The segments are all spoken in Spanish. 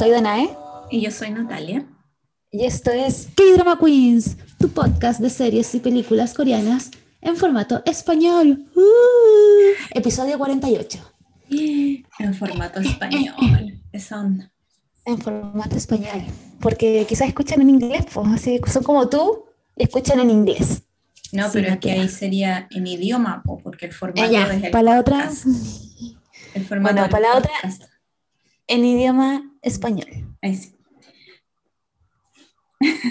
Soy Danae. Y yo soy Natalia. Y esto es K-Drama Queens, tu podcast de series y películas coreanas en formato español. Uh, episodio 48. En formato español, esa onda. En formato español, porque quizás escuchan en inglés, pues así son como tú y escuchan en inglés. No, pero es que ahí sería en idioma, porque el formato Ella, es el para la otra, El formato Bueno, para la otra- en idioma español. Ahí sí.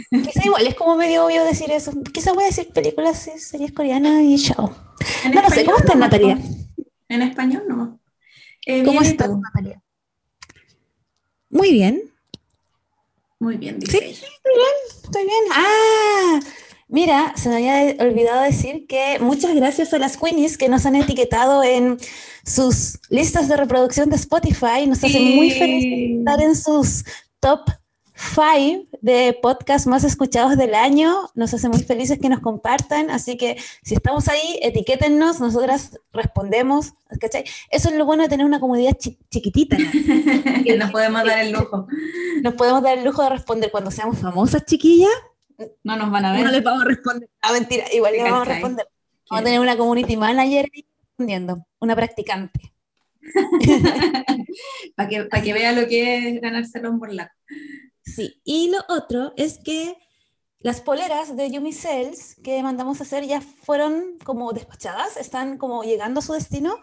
Quizá igual es como medio obvio decir eso. Quizá voy a decir películas y series coreanas y chao. No lo sé, ¿cómo estás, Natalia? En español no. Eh, ¿Cómo bien, ¿y estás? Natalia? Muy bien. Muy bien, dice Sí. ella. Estoy bien. Ah, mira, se me había olvidado decir que muchas gracias a las Queenies que nos han etiquetado en sus listas de reproducción de Spotify. Nos hace muy felices estar en sus top 5 de podcasts más escuchados del año. Nos hace muy felices que nos compartan. Así que si estamos ahí, etiquétennos, nosotras respondemos. ¿cachai? Eso es lo bueno de tener una comunidad chi- chiquitita. que nos podemos dar el lujo. Nos podemos dar el lujo de responder cuando seamos famosas, chiquillas. No nos van a ver. No les vamos a responder. Ah, mentira, igual les ¿Te vamos a responder. Vamos a tener una community manager ahí respondiendo, una practicante. Para que, pa' que vea lo que es ganárselo en burlaco. Sí, y lo otro es que las poleras de Yumi Cells que mandamos a hacer ya fueron como despachadas, están como llegando a su destino.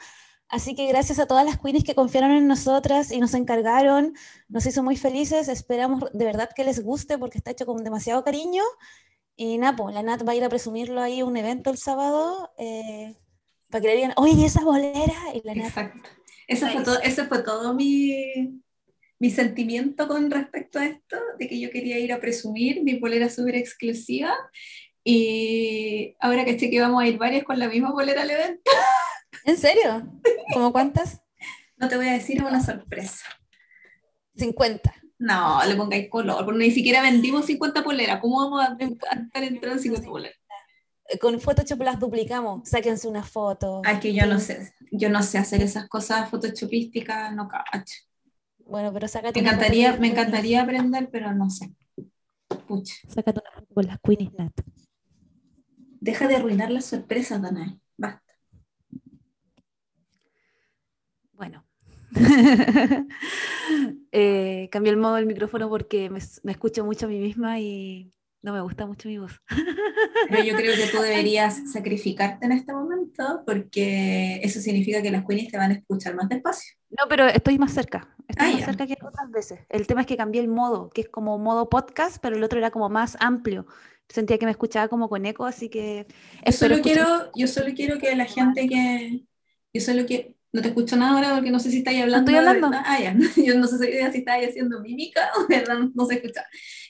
Así que gracias a todas las queenies que confiaron en nosotras y nos encargaron, nos hizo muy felices. Esperamos de verdad que les guste porque está hecho con demasiado cariño. Y nada, pues, la Nat va a ir a presumirlo ahí un evento el sábado eh, para que le digan, oye, esa bolera. Y la Nat, Exacto. Ese fue todo, ese fue todo mi, mi sentimiento con respecto a esto, de que yo quería ir a presumir mi polera súper exclusiva. Y ahora caché que vamos a ir varias con la misma polera al evento. ¿En serio? ¿Cómo cuántas? No te voy a decir, es una sorpresa. 50. No, le pongáis color, porque ni siquiera vendimos 50 poleras. ¿Cómo vamos a, a estar entrando en 50 poleras? Eh, Con Photoshop las duplicamos. Sáquense una foto. Es que yo no sé, yo no sé hacer esas cosas photoshopísticas, no cacho. Bueno, pero sácate Me una foto encantaría, me encantaría aprender, pero no sé. Pucha. Sácate una foto con las Queenies Nat. Deja de arruinar las sorpresas, Danae. Basta. Bueno. eh, cambié el modo del micrófono porque me, me escucho mucho a mí misma y no me gusta mucho mi voz. Pero yo creo que tú deberías sacrificarte en este momento porque eso significa que las queenies te van a escuchar más despacio. No, pero estoy más cerca. Estoy Ah, más ya. cerca que otras veces. El tema es que cambié el modo, que es como modo podcast, pero el otro era como más amplio. Sentía que me escuchaba como con eco, así que... Yo solo, quiero, yo solo quiero que la gente que... Yo solo quiero... No te escucho nada ahora porque no sé si estáis hablando. estoy de hablando. Ah, ya. Yo no sé si estáis haciendo mímica o de verdad no se escucha.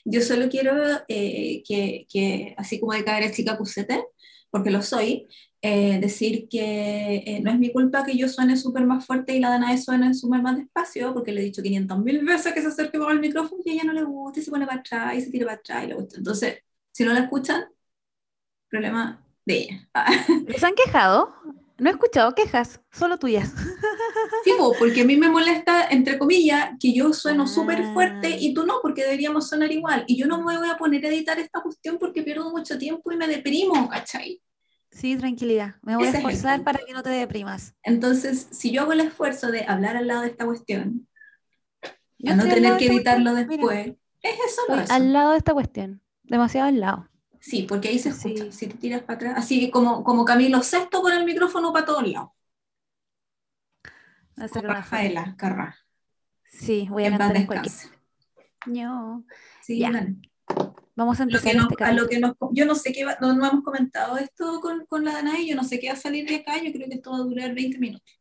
Yo solo quiero eh, que, que, así como de caer chica cusete, porque lo soy, eh, decir que eh, no es mi culpa que yo suene súper más fuerte y la Danae suene súper más despacio, porque le he dicho 500 mil veces que se acerque más al micrófono y a ella no le gusta y se pone para atrás y se tira para atrás y le gusta. Entonces, si no la escuchan, problema de ella. ¿Les han quejado? No he escuchado quejas, solo tuyas. Sí, po, porque a mí me molesta, entre comillas, que yo sueno súper Ah. fuerte y tú no, porque deberíamos sonar igual. Y yo no me voy a poner a editar esta cuestión porque pierdo mucho tiempo y me deprimo, ¿cachai? Sí, tranquilidad. Me voy Ese a esforzar para que no te deprimas. Entonces, si yo hago el esfuerzo de hablar al lado de esta cuestión, Yo a no tener que editarlo cuestión, mira, después, es eso, eso. al lado de esta cuestión. Demasiado al lado. Sí, porque ahí se Sí. escucha, si te tiras para atrás, así como, como Camilo Sexto con el micrófono para todos lados. A. Rafaela Carrá. Sí, voy a cantar en cualquier. No. Sí, Ya. Vamos a lo empezar nos- este a lo que nos, yo no sé qué va, no, no hemos comentado esto con, con la Danae, yo no sé qué va a salir de acá, yo creo que esto va a durar 20 minutos.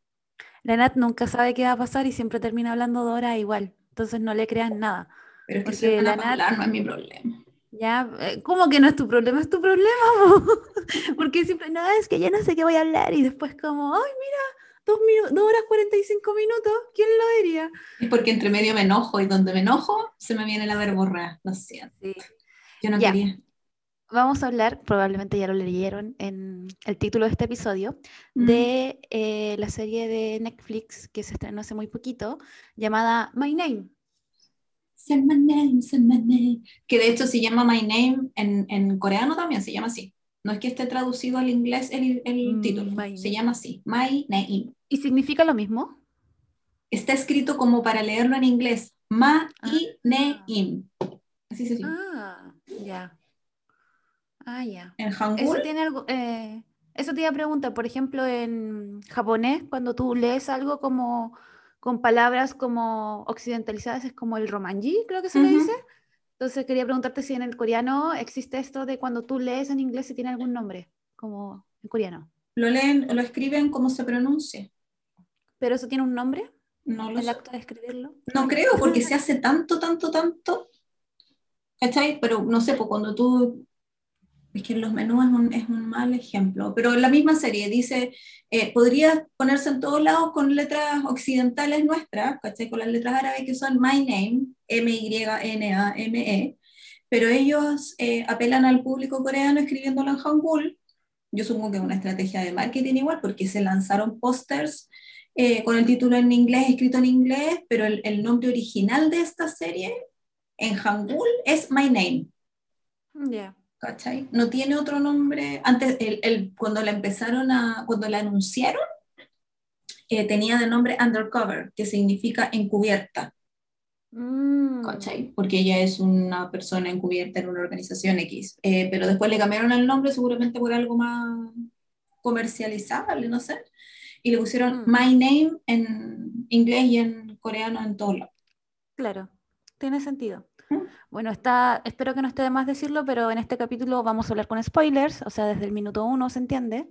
La Nat nunca sabe qué va a pasar y siempre termina hablando de horas igual. Entonces no le crean nada. Pero es que Porque la Nat- hablar, no es mi problema. Ya, eh, ¿cómo que no es tu problema? Es tu problema, po. Porque siempre, no, es que ya no sé qué voy a hablar y después como, ay, mira, dos, dos horas 45 minutos, ¿quién lo diría? Es porque entre medio me enojo y donde me enojo se me viene la verborrea, lo siento. Sí. Yo no Ya. quería. Vamos a hablar, probablemente ya lo leyeron en el título de este episodio, Mm. de eh, la serie de Netflix que se estrenó hace muy poquito, llamada My Name. Say my name, say my name. Que de hecho se llama My Name en, en coreano también, se llama así. No es que esté traducido al inglés el, el Mm, título, se llama así, My Name. ¿Y significa lo mismo? Está escrito como para leerlo en inglés, Ma y Neim. Así se escribe. Ah, ya. Ah, ya. En Eso tiene algo. eh, eso te iba a preguntar, por ejemplo, en japonés, cuando tú lees algo como con palabras como occidentalizadas, es como el romanji, creo que se le Ujú. dice. Entonces quería preguntarte si en el coreano existe esto de cuando tú lees en inglés si tiene algún nombre, como en coreano. lo leen, lo escriben como se pronuncia. ¿Pero eso tiene un nombre? No lo ¿El sé. acto de escribirlo? No creo, porque se hace tanto, tanto, tanto. ¿Cachai? Pero no sé, pues cuando tú. Es que los menús es un, es un mal ejemplo. Pero la misma serie dice: eh, podría ponerse en todos lados con letras occidentales nuestras. Con las letras árabes que son My Name, M-Y-N-A-M-E. Pero ellos eh, apelan al público coreano escribiéndolo en Hangul. Yo supongo que es una estrategia de marketing igual, porque se lanzaron pósters eh, con el título en inglés, escrito en inglés, pero el, el nombre original de esta serie en Hangul es My Name, Ya. ¿Cachai? No tiene otro nombre. Antes, el, el- cuando la empezaron a, cuando la anunciaron, eh, tenía de nombre Undercover, que significa encubierta, Mm, ¿cachai? Porque ella es una persona encubierta en una organización X. Eh, pero después le cambiaron el nombre, seguramente por algo más comercializable, no sé. Y le pusieron Mm. My Name en inglés y en coreano en todos lados. Claro, tiene sentido. Mm. Bueno, está, espero que no esté de más decirlo, pero en este capítulo vamos a hablar con spoilers, o sea, desde el minuto uno se entiende.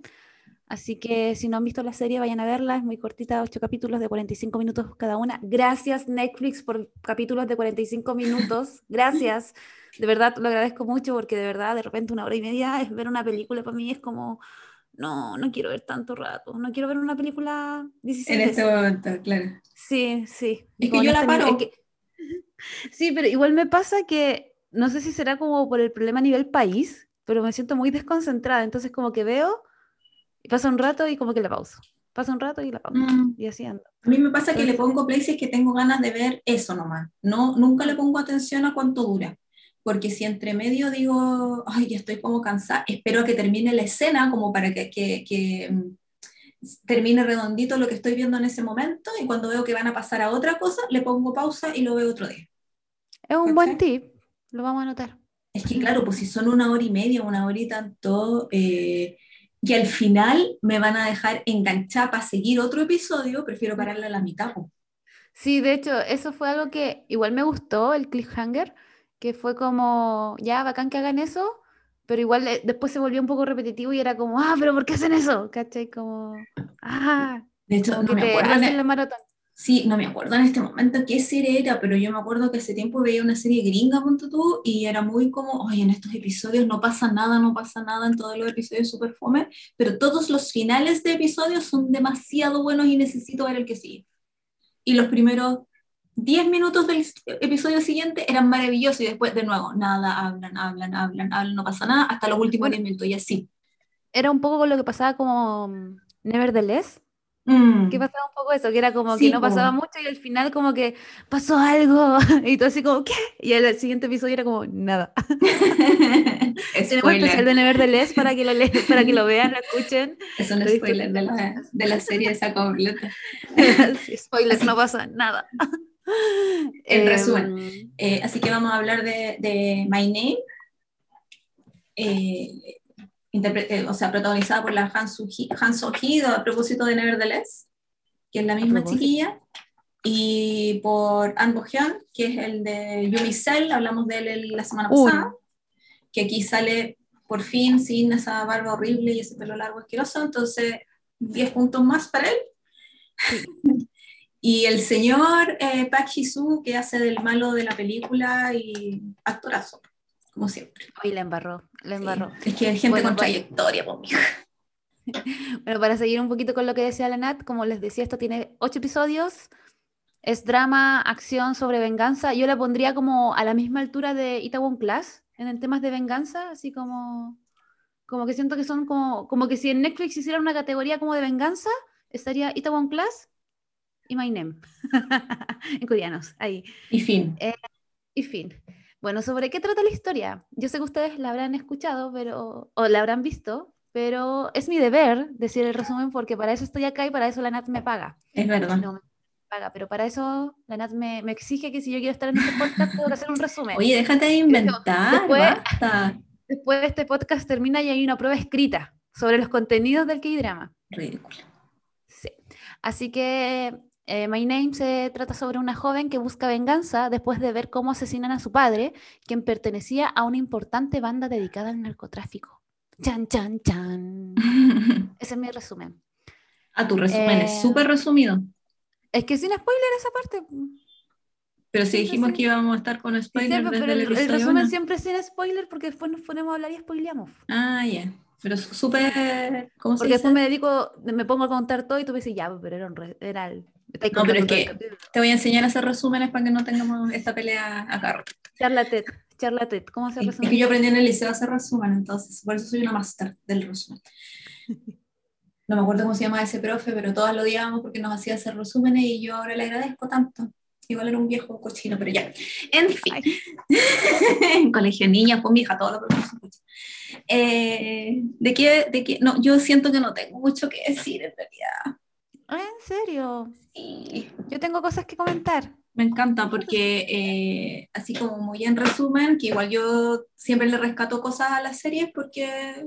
Así que si no han visto la serie, vayan a verla, es muy cortita, ocho capítulos de 45 minutos cada una. Gracias Netflix por capítulos de 45 minutos, gracias. De verdad lo agradezco mucho porque de verdad de repente una hora y media es ver una película para mí es como, no, no quiero ver tanto rato, no quiero ver una película 16 En este momento, claro. Sí, sí. Es que yo la paro. es que- Sí, pero igual me pasa que no sé si será como por el problema a nivel país, pero me siento muy desconcentrada. Entonces como que veo y pasa un rato y como que la pauso. Pasa un rato y la pauso. Mm. Y así ando. A mí me pasa que le pongo play si es que tengo ganas de ver eso nomás. No, nunca le pongo atención a cuánto dura. Porque si entre medio digo, ay, ya estoy como cansada, espero a que termine la escena como para que, que- que, mm, termine redondito lo que estoy viendo en ese momento y cuando veo que van a pasar a otra cosa, le pongo pausa y lo veo otro día. Es un buen tip, lo vamos a anotar. Es que claro, pues si son una hora y media, una hora y tanto, eh, y al final me van a dejar enganchada para seguir otro episodio, prefiero pararla a la mitad. pues. Sí, de hecho, eso fue algo que igual me gustó, el cliffhanger, que fue como, ya, bacán que hagan eso, pero igual eh, después se volvió un poco repetitivo y era como, ah, pero ¿por qué hacen eso? ¿Cachai? Como, ah, De hecho, no que me acuerdo. en la maratón. Sí, no me acuerdo en este momento qué serie era, pero yo me acuerdo que hace tiempo veía una serie gringa, punto tú, y era muy como, oye, en estos episodios no pasa nada, no pasa nada, en todos los episodios super fome, pero todos los finales de episodios son demasiado buenos y necesito ver el que sigue. Y los primeros 10 minutos del episodio siguiente eran maravillosos y después de nuevo, nada, hablan, hablan, hablan, hablan, no pasa nada, hasta los últimos Bueno. 10 minutos y así. Era un poco con lo que pasaba como mm, Nevertheless, Mm. que pasaba un poco eso, que era como Sí, que no po. pasaba mucho y al final como que pasó algo y todo así como, ¿qué? Y el siguiente episodio era como, nada. Tenemos especial Spoiler. de Nevertheless para que lo, le- para que lo vean, lo escuchen. Es un spoiler de la, de la serie esa completa. Sí, spoiler, Así. no pasa nada. En Em, resumen. Eh, así que vamos a hablar de, de My Name, eh, eh, o sea, protagonizada por la Han So-hee, a propósito de Nevertheless, que es la misma chiquilla, y por An Bo-hyun, que es el de Yumi Cell, hablamos de él la semana Uy. pasada, que aquí sale por fin sin esa barba horrible y ese pelo largo asqueroso, entonces 10 puntos más para él. Y el señor eh, Park Ji-soo, que hace del malo de la película y actorazo, como siempre. Hoy la embarró, la embarró. Es que hay gente Bueno, con pues- trayectoria, mija. Bueno, para seguir un poquito con lo que decía la Nat, como les decía, esto tiene ocho episodios. Es drama, acción sobre venganza. Yo la pondría como a la misma altura de Itaewon Class en el temas de venganza, así como, como que siento que son como, como que si en Netflix hiciera una categoría como de venganza, estaría Itaewon Class y My Name. en coreanos, ahí. Y fin. Y fin. Bueno, ¿sobre qué trata la historia? Yo sé que ustedes la habrán escuchado, pero, o la habrán visto, pero es mi deber decir el resumen porque para eso estoy acá y para eso la NAT me paga. Es verdad. No me paga, pero para eso la NAT me, me exige que si yo quiero estar en este podcast tengo que hacer un resumen. Oye, déjate de inventar, Después- basta. Después este podcast termina y hay una prueba escrita sobre los contenidos del K-drama. Ridículo. Sí. Así que eh, My Name se trata sobre una joven que busca venganza después de ver cómo asesinan a su padre, quien pertenecía a una importante banda dedicada al narcotráfico. Chan, chan, chan. Ese es mi resumen. Ah, tu resumen Eh, es súper resumido. Es que sin spoiler esa parte. Pero si sí, dijimos sí. que íbamos a estar con Sí, spoilers pero desde el el, el resumen uno. siempre es sin spoiler porque después nos ponemos a hablar y spoileamos. Ah, ya. Pero su- súper. ¿Cómo se Porque dice? después me dedico, me pongo a contar todo y tú me dices, ya, pero era, un re- era el... No, pero es todo que- capítulo". Te voy a enseñar a hacer resúmenes para que no tengamos esta pelea acá. Charlatet, charlatet, ¿cómo se Es resume? que yo aprendí en el liceo a hacer resumen, entonces por eso soy una máster del resumen. No me acuerdo cómo se llama ese profe, pero todas lo odiábamos porque nos hacía hacer resúmenes y yo ahora le agradezco tanto. Igual era un viejo cochino, pero ya. En fin. Colegio de niñas, con mi hija, todos los profesores son cochinos. Eh, ¿de, qué, ¿De qué? No, yo siento que no tengo mucho que decir en realidad. Ah, ¿En serio? Sí. Yo tengo cosas que comentar. Me encanta porque, eh, así como muy en resumen, que igual yo siempre le rescato cosas a las series porque,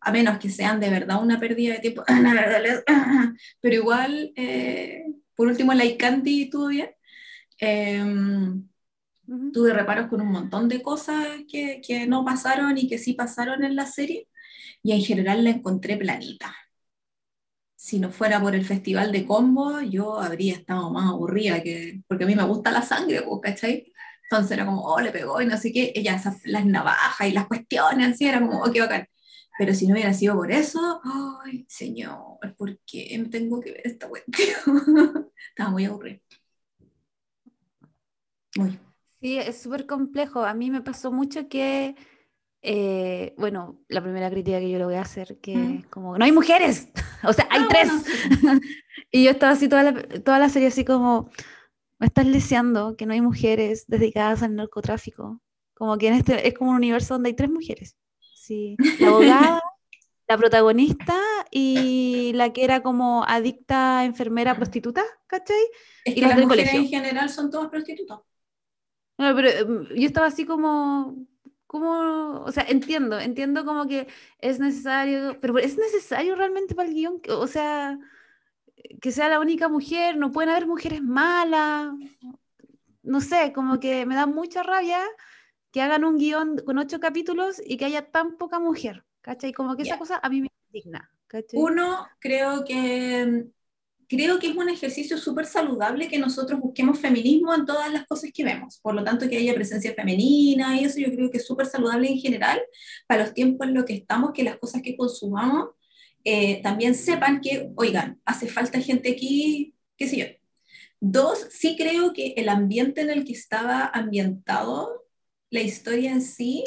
a menos que sean de verdad una pérdida de tiempo, pero igual, eh, por último, la Candy estuvo bien. Em, tuve reparos con un montón de cosas que, que no pasaron y que sí pasaron en la serie, y en general la encontré planita. Si no fuera por el festival de combo, yo habría estado más aburrida, que, porque a mí me gusta la sangre, pues, ¿cachai? Entonces era como, oh, le pegó y no sé qué, ella, esas, las navajas y las cuestiones, así, era como, oh, qué bacán. Pero si no hubiera sido por eso, ay, señor, ¿por qué me tengo que ver esta cuestión? Estaba muy aburrida. Muy. Sí, es súper complejo. A mí me pasó mucho que, eh, bueno, la primera crítica que yo le voy a hacer, que Mm. como, no hay mujeres, o sea, hay Ah, tres. bueno, Y yo estaba así toda la, toda la serie así como, me estás leseando que no hay mujeres dedicadas al narcotráfico. Como que en este es como un universo donde hay tres mujeres. Sí, la abogada, la protagonista y la que era como adicta, enfermera, prostituta, ¿cachai? Es Y que las mujeres colegio. en general son todas prostitutas. No, pero em, yo estaba así como, como, o sea, entiendo, entiendo como que es necesario, pero ¿es necesario realmente para el guion? O sea, que sea la única mujer, no pueden haber mujeres malas, no sé, como que me da mucha rabia que hagan un guion con ocho capítulos y que haya tan poca mujer, ¿cachai? Como que esa Ya. cosa a mí me indigna, ¿cachai? Uno, creo que, creo que es un ejercicio súper saludable que nosotros busquemos feminismo en todas las cosas que vemos. Por lo tanto, que haya presencia femenina y eso yo creo que es súper saludable en general para los tiempos en los que estamos, que las cosas que consumamos eh, también sepan que, oigan, hace falta gente aquí, qué sé yo. Dos, sí creo que el ambiente en el que estaba ambientado, la historia en sí,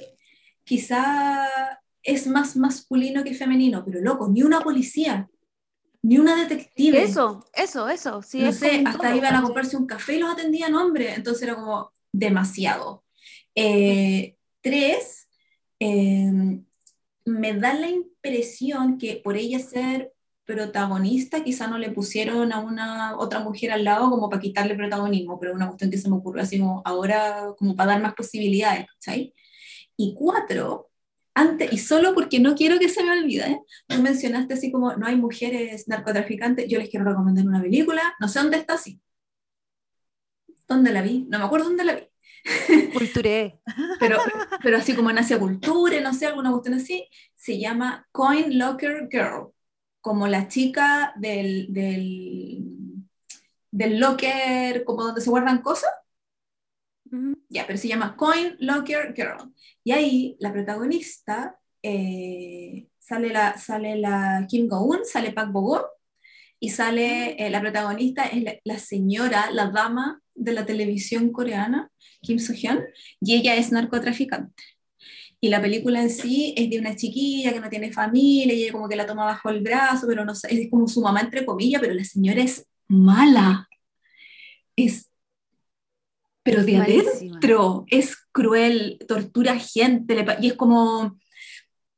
quizá es más masculino que femenino, pero loco, ni una policía, ni una detective. Eso, eso, eso, sí, no es sé, hasta todo, iban a comprarse un café y los atendían hombres, entonces era como demasiado. Eh, tres, eh, me da la impresión que por ella ser protagonista, quizá no le pusieron a una otra mujer al lado como para quitarle protagonismo, pero una cuestión que se me ocurrió así como ahora, como para dar más posibilidades, ¿cachai? Y cuatro, antes, y solo porque no quiero que se me olvide, ¿eh? tú mencionaste así como no hay mujeres narcotraficantes, yo les quiero recomendar una película, no sé dónde está así. ¿Dónde la vi? No me acuerdo dónde la vi, Culturé. pero, pero así como en Asia Cultura, no sé, alguna cuestión así, se llama Coin Locker Girl, como la chica del, del, del locker, como donde se guardan cosas. Ujú. Ya, pero se llama Coin Locker Girl. Y ahí la protagonista eh, sale, la, sale la Kim Go-un, sale Park Bo-gum, y sale eh, la protagonista, es la, la señora, la dama de la televisión coreana, Kim So-hyun, y ella es narcotraficante. Y la película en sí es de una chiquilla que no tiene familia, y ella como que la toma bajo el brazo, pero no es como su mamá entre comillas, pero la señora es mala. Es pero de adentro es cruel, tortura gente, y es como,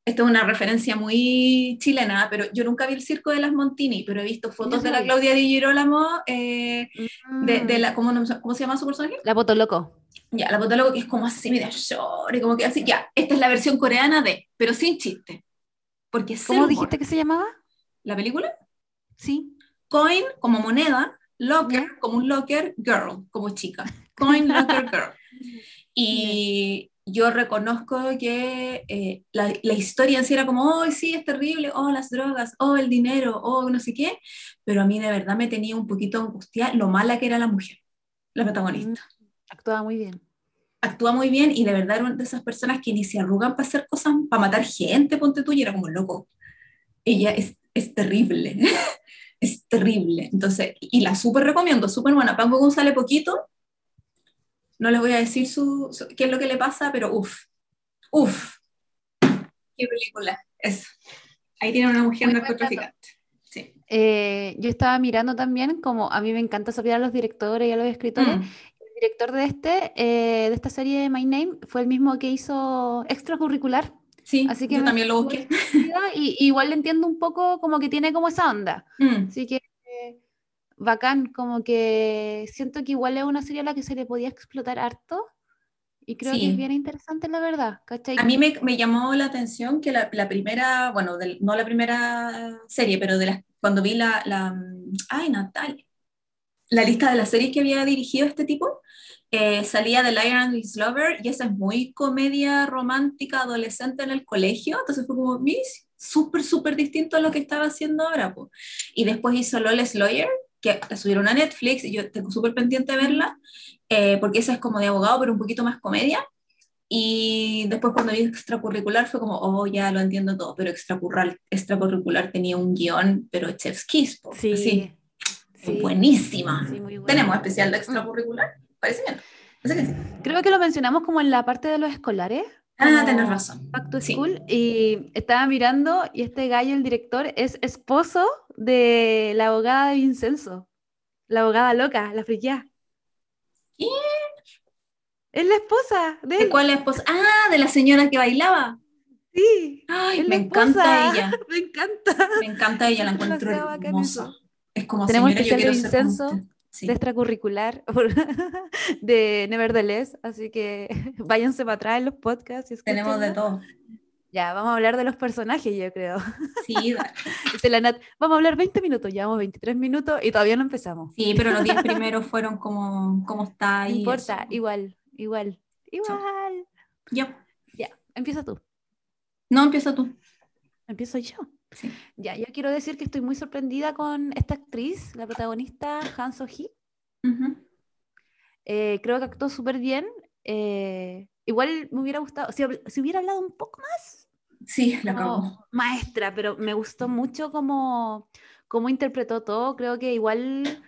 esto es una referencia muy chilena, pero yo nunca vi el circo de las Montini, pero he visto fotos de la Claudia Di Girolamo, eh, de, la, ¿cómo, ¿cómo, se llama su personaje? La Potoloco. Ya, la Potoloco que es como así, media y como que así, ya, esta es la versión coreana de, pero sin chiste. Porque ¿Cómo dijiste que se llamaba? ¿La película? Sí. Coin como moneda, locker como un locker, girl como chica. Coin Locker Girl. Y yo reconozco que eh, la, la, historia en sí era como, oh, sí, es terrible, oh, las drogas, oh, el dinero, oh, no sé qué, pero a mí de verdad me tenía un poquito angustiada lo mala que era la mujer, la protagonista. Mm, actúa muy bien. Actúa muy bien y de verdad era una de esas personas que ni se arrugan para hacer cosas, para matar gente, ponte tú, y era como loco. Ella es, es terrible, es terrible. Entonces, y la súper recomiendo, súper buena. Pango González poquito, no les voy a decir su, qué es lo que le pasa, pero uff, uff, qué película es. Ahí tiene una mujer narcotraficante. Sí. Eh, yo estaba mirando también, como a mí me encanta saber a los directores y a los escritores. Mm. El director de, este, eh, de esta serie My Name fue el mismo que hizo Extracurricular. Sí, Así que yo también lo busqué. Y, igual le entiendo un poco como que tiene como esa onda. Mm. Así que bacán, como que siento que igual es una serie a la que se le podía explotar harto y creo que es bien interesante la verdad. A mí me, me, llamó la atención que la, la primera, bueno, no la primera serie, pero de la, cuando vi la, la, ay Natal, la lista de las series que había dirigido este tipo, eh, salía de Lion and His Lover y esa es muy comedia romántica adolescente en el colegio, entonces fue como, súper, súper distinto a lo que estaba haciendo ahora. Y después hizo Lawless Lawyer, que la subieron a Netflix y yo tengo súper pendiente de verla, eh, porque esa es como de abogado, pero un poquito más comedia. Y después cuando vi extracurricular fue como, oh, ya lo entiendo todo, pero extracurricular, extracurricular tenía un guion, pero Chef's Kiss, sí, sí. buenísima. ¿Tenemos especial de extracurricular? Parece bien. Creo que lo mencionamos como en la parte de los escolares. Ah, tenés razón. Back to School. Y estaba mirando y este gallo, el director, es esposo de la abogada de Vincenzo. La abogada loca, la friquía. ¿Quién? Es la esposa de, ¿De cuál esposa? Ah, de la señora que bailaba. Sí. Ay, me encanta ella. me encanta. Me encanta ella, la encuentro hermosa. Es como Tenemos señora, yo quiero de Vincenzo de extracurricular de Nevertheless, así que váyanse para atrás en los podcasts. Tenemos de todo. Ya, vamos a hablar de los personajes, yo creo. Sí, la Nat, vamos a hablar 20 minutos, llevamos 23 minutos y todavía no empezamos. Sí, pero los 10 primeros fueron como, como está. No importa, igual, igual, igual. Ya. Ya, empieza tú. No, empieza tú. Empiezo yo. Ya, yo quiero decir que estoy muy sorprendida con esta actriz, la protagonista Han So-hee. Eh, creo que actuó súper bien. Eh, igual me hubiera gustado, si, si, hubiera hablado un poco más. Sí, acabo. Maestra, pero me gustó mucho cómo, cómo interpretó todo. Creo que igual.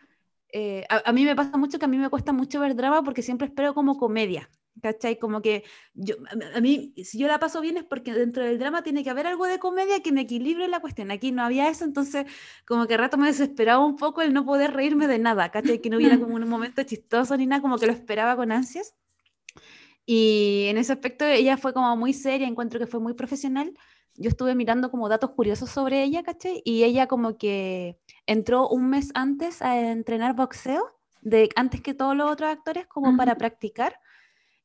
Eh, a, a, mí me pasa mucho que a mí me cuesta mucho ver drama porque siempre espero como comedia. ¿Cachai? Como que yo, a mí, si yo la paso bien es porque dentro del drama tiene que haber algo de comedia que me equilibre la cuestión. Aquí no había eso, entonces como que rato me desesperaba un poco el no poder reírme de nada, ¿cachai? Que no hubiera como un momento chistoso ni nada, como que lo esperaba con ansias. Y en ese aspecto ella fue como muy seria, encuentro que fue muy profesional. Yo estuve mirando como datos curiosos sobre ella, ¿cachai? Y ella como que entró un mes antes a entrenar boxeo, de, antes que todos los otros actores, como para practicar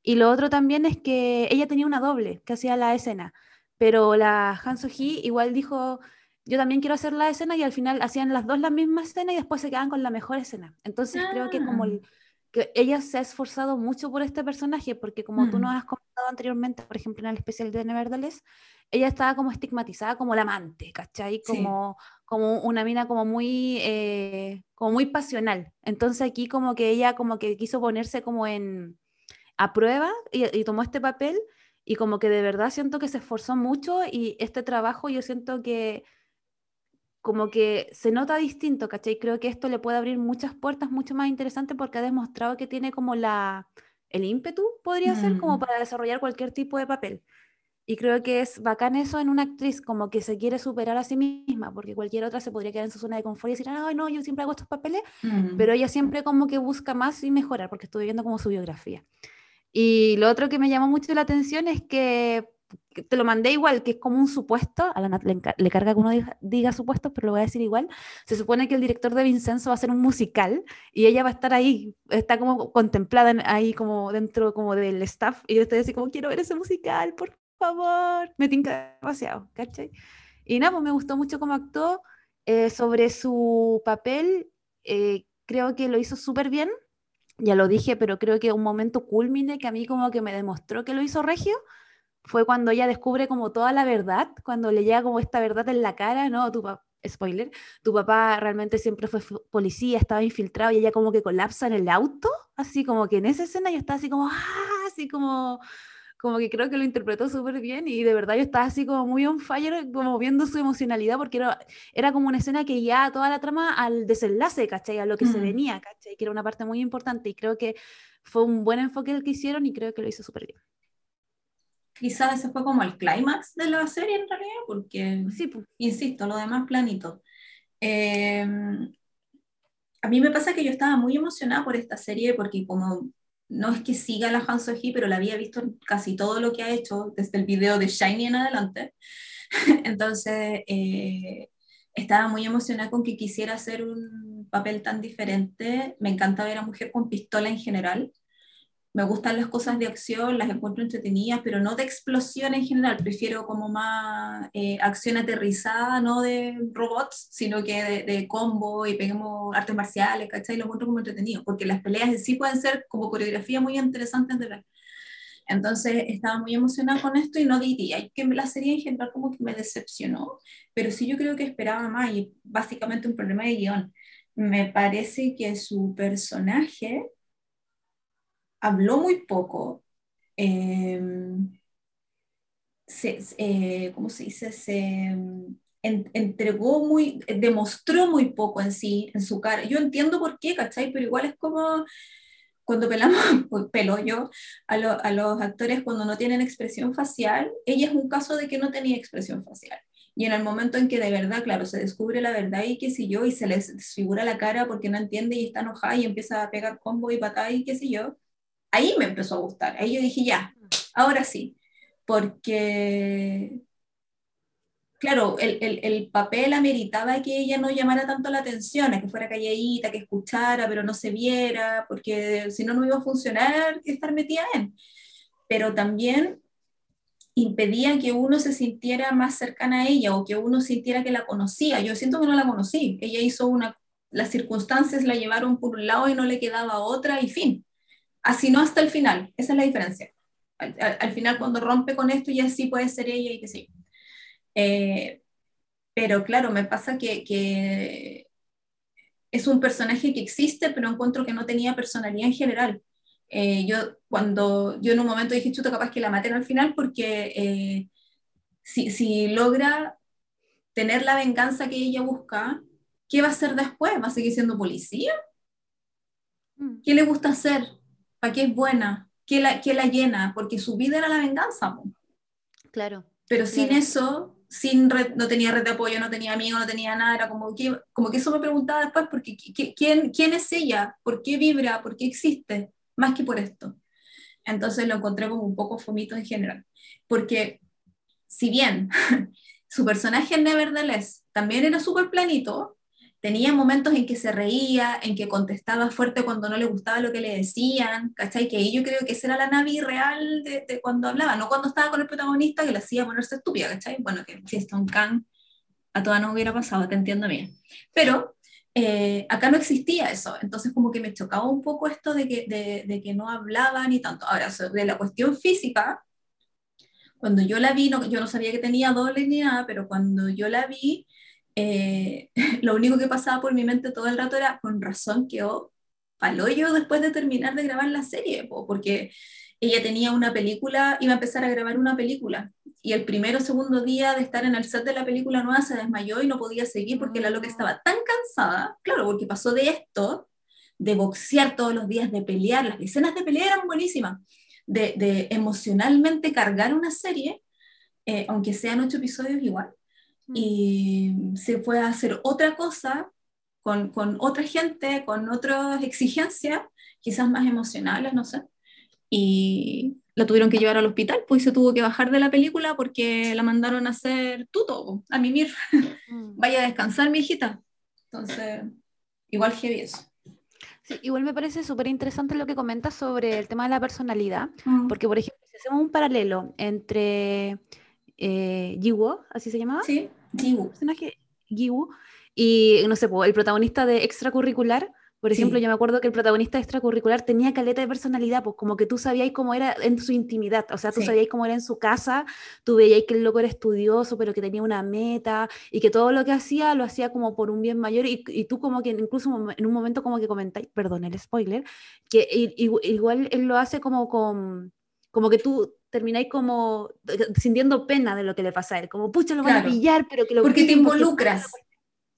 y lo otro también es que ella tenía una doble que hacía la escena, pero la Han So-hee igual dijo, yo también quiero hacer la escena y al final hacían las dos la misma escena y después se quedaban con la mejor escena. Entonces creo que como ah. que ella se ha esforzado mucho por este personaje, porque como tú nos mm. has comentado anteriormente, por ejemplo en el especial de Nevertheless, ella estaba como estigmatizada como la amante, ¿cachai? Como, como una mina como muy, eh, como muy pasional. Entonces aquí como que ella como que quiso ponerse como en aprueba y, y tomó este papel y como que de verdad siento que se esforzó mucho y este trabajo yo siento que como que se nota distinto, ¿cachai? Creo que esto le puede abrir muchas puertas mucho más interesantes porque ha demostrado que tiene como la, el ímpetu, podría ser, como mm. para desarrollar cualquier tipo de papel. Y creo que es bacán eso en una actriz, como que se quiere superar a sí misma, porque cualquier otra se podría quedar en su zona de confort y decir, ay, no, yo siempre hago estos papeles, Mm. pero ella siempre como que busca más y mejorar, porque estuve viendo como su biografía. Y lo otro que me llamó mucho la atención es que, te lo mandé igual, que es como un supuesto, a la Nat le, le carga que uno diga, diga supuestos, pero lo voy a decir igual, se supone que el director de Vincenzo va a hacer un musical y ella va a estar ahí, está como contemplada ahí como dentro como del staff. Y yo estoy así como, quiero ver ese musical, por favor, me tinca demasiado, ¿cachai? Y nada, pues me gustó mucho cómo actuó eh, sobre su papel, eh, creo que lo hizo súper bien, ya lo dije, pero creo que un momento culmine que a mí como que me demostró que lo hizo Regio fue cuando ella descubre como toda la verdad, cuando le llega como esta verdad en la cara, ¿no? Tu spoiler, tu papá realmente siempre fue fu- policía, estaba infiltrado y ella como que colapsa en el auto, así como que en esa escena yo estaba así como, ¡ah! Así como, como que creo que lo interpretó súper bien y de verdad yo estaba así como muy on fire, como viendo su emocionalidad, porque era, era como una escena que ya toda la trama al desenlace, ¿cachai? A lo que se Mm. venía, ¿cachai? Que era una parte muy importante y creo que fue un buen enfoque el que hicieron y creo que lo hizo súper bien. Quizás ese fue como el clímax de la serie en realidad, porque, Sí, pues. insisto, lo demás planito. Eh, a mí me pasa que yo estaba muy emocionada por esta serie porque como no es que siga la Han So-hee, pero la había visto casi todo lo que ha hecho desde el video de Shiny en adelante. Entonces, eh, estaba muy emocionada con que quisiera hacer un papel tan diferente. Me encanta ver a Mujer con Pistola en general. Me gustan las cosas de acción, las encuentro entretenidas, pero no de explosión en general. Prefiero como más eh, acción aterrizada, no de robots, sino que de, combo y peguemos artes marciales, ¿cachai? Lo encuentro como entretenido, porque las peleas sí pueden ser como coreografía muy interesantes de ver. Entonces estaba muy emocionada con esto y no diría que la serie en general como que me decepcionó, pero sí yo creo que esperaba más y básicamente un problema de guion. Me parece que su personaje habló muy poco. eh, se, eh, ¿cómo se dice? Se en, entregó muy, demostró muy poco en sí, en su cara. Yo entiendo por qué, ¿cachai? Pero igual es como cuando pelamos, pues pelo yo, a, lo, a los actores cuando no tienen expresión facial, ella es un caso de que no tenía expresión facial. Y en el momento en que de verdad, claro, se descubre la verdad y qué sé yo, y se les desfigura la cara porque no entiende y está enojada y empieza a pegar combo y patada y qué sé yo, ahí me empezó a gustar. Ahí yo dije, ya, ahora sí. Porque, claro, el, el, el, papel ameritaba que ella no llamara tanto la atención, a que fuera calladita, que escuchara, pero no se viera, porque si no, no iba a funcionar estar metida en. Pero también impedía que uno se sintiera más cercana a ella o que uno sintiera que la conocía. Yo siento que no la conocí. Ella hizo una, las circunstancias la llevaron por un lado y no le quedaba otra y fin. Así no hasta el final. Esa es la diferencia. Al, al, al final cuando rompe con esto ya sí puede ser ella y que sí. Eh, pero claro, me pasa que, que, es un personaje que existe, pero encuentro que no tenía personalidad en general. Eh, yo cuando yo en un momento dije, chuta, capaz que la maten al final porque eh, si, si, logra tener la venganza que ella busca, ¿qué va a hacer después? ¿Va a seguir siendo policía? Mm. ¿Qué le gusta hacer? ¿Para qué es buena? ¿Qué la, qué la llena? Porque su vida era la venganza. ¿no? Claro. Pero sin claro. eso, sin red, no tenía red de apoyo, no tenía amigos, no tenía nada, era como que, como que eso me preguntaba después, porque, ¿quién, ¿quién es ella? ¿Por qué vibra? ¿Por qué existe? Más que por esto. Entonces lo encontré como un poco fomito en general. Porque si bien su personaje Nevertheless también era súper planito, tenía momentos en que se reía, en que contestaba fuerte cuando no le gustaba lo que le decían, ¿cachai? Que ahí yo creo que esa era la Navi real de, de cuando hablaba, no cuando estaba con el protagonista que le hacía ponerse estúpida, ¿cachai? Bueno, que si Stone Khan a todas no hubiera pasado, te entiendo bien. Pero eh, acá no existía eso, entonces como que me chocaba un poco esto de que, de, de que no hablaban y tanto. Ahora, sobre la cuestión física, cuando yo la vi, no, yo no sabía que tenía doble ni nada, pero cuando yo la vi, eh, lo único que pasaba por mi mente todo el rato era, con razón quedó paloyo después de terminar de grabar la serie, po, porque ella tenía una película, iba a empezar a grabar una película, y el primero o segundo día de estar en el set de la película nueva se desmayó y no podía seguir porque la loca estaba tan cansada, claro, porque pasó de esto, de boxear todos los días, de pelear, las escenas de pelea eran buenísimas, de, de emocionalmente cargar una serie, eh, aunque sean ocho episodios igual. Y se fue a hacer otra cosa con, con otra gente, con otras exigencias, quizás más emocionales, no sé. Y la tuvieron que llevar al hospital, pues se tuvo que bajar de la película porque la mandaron a hacer tuto, a mimir. Mm. Vaya a descansar, mi hijita. Entonces, igual heavy eso. Sí, igual me parece súper interesante lo que comentas sobre el tema de la personalidad, mm. porque por ejemplo, si hacemos un paralelo entre eh, Jiwoo, así se llamaba. Sí, Jiwoo. Personaje Jiwoo, y no sé, el protagonista de extracurricular, por ejemplo, yo me acuerdo que el protagonista extracurricular tenía caleta de personalidad, pues como que tú sabías cómo era en su intimidad, o sea, tú sabías cómo era en su casa, tú veías que el loco era estudioso, pero que tenía una meta y que todo lo que hacía lo hacía como por un bien mayor y, y tú como que incluso en un momento como que comentáis, perdón el spoiler, que igual él lo hace como con, como que tú termináis como sintiendo pena de lo que le pasa a él, como pucha, lo van a pillar, pero que lo... Porque te involucras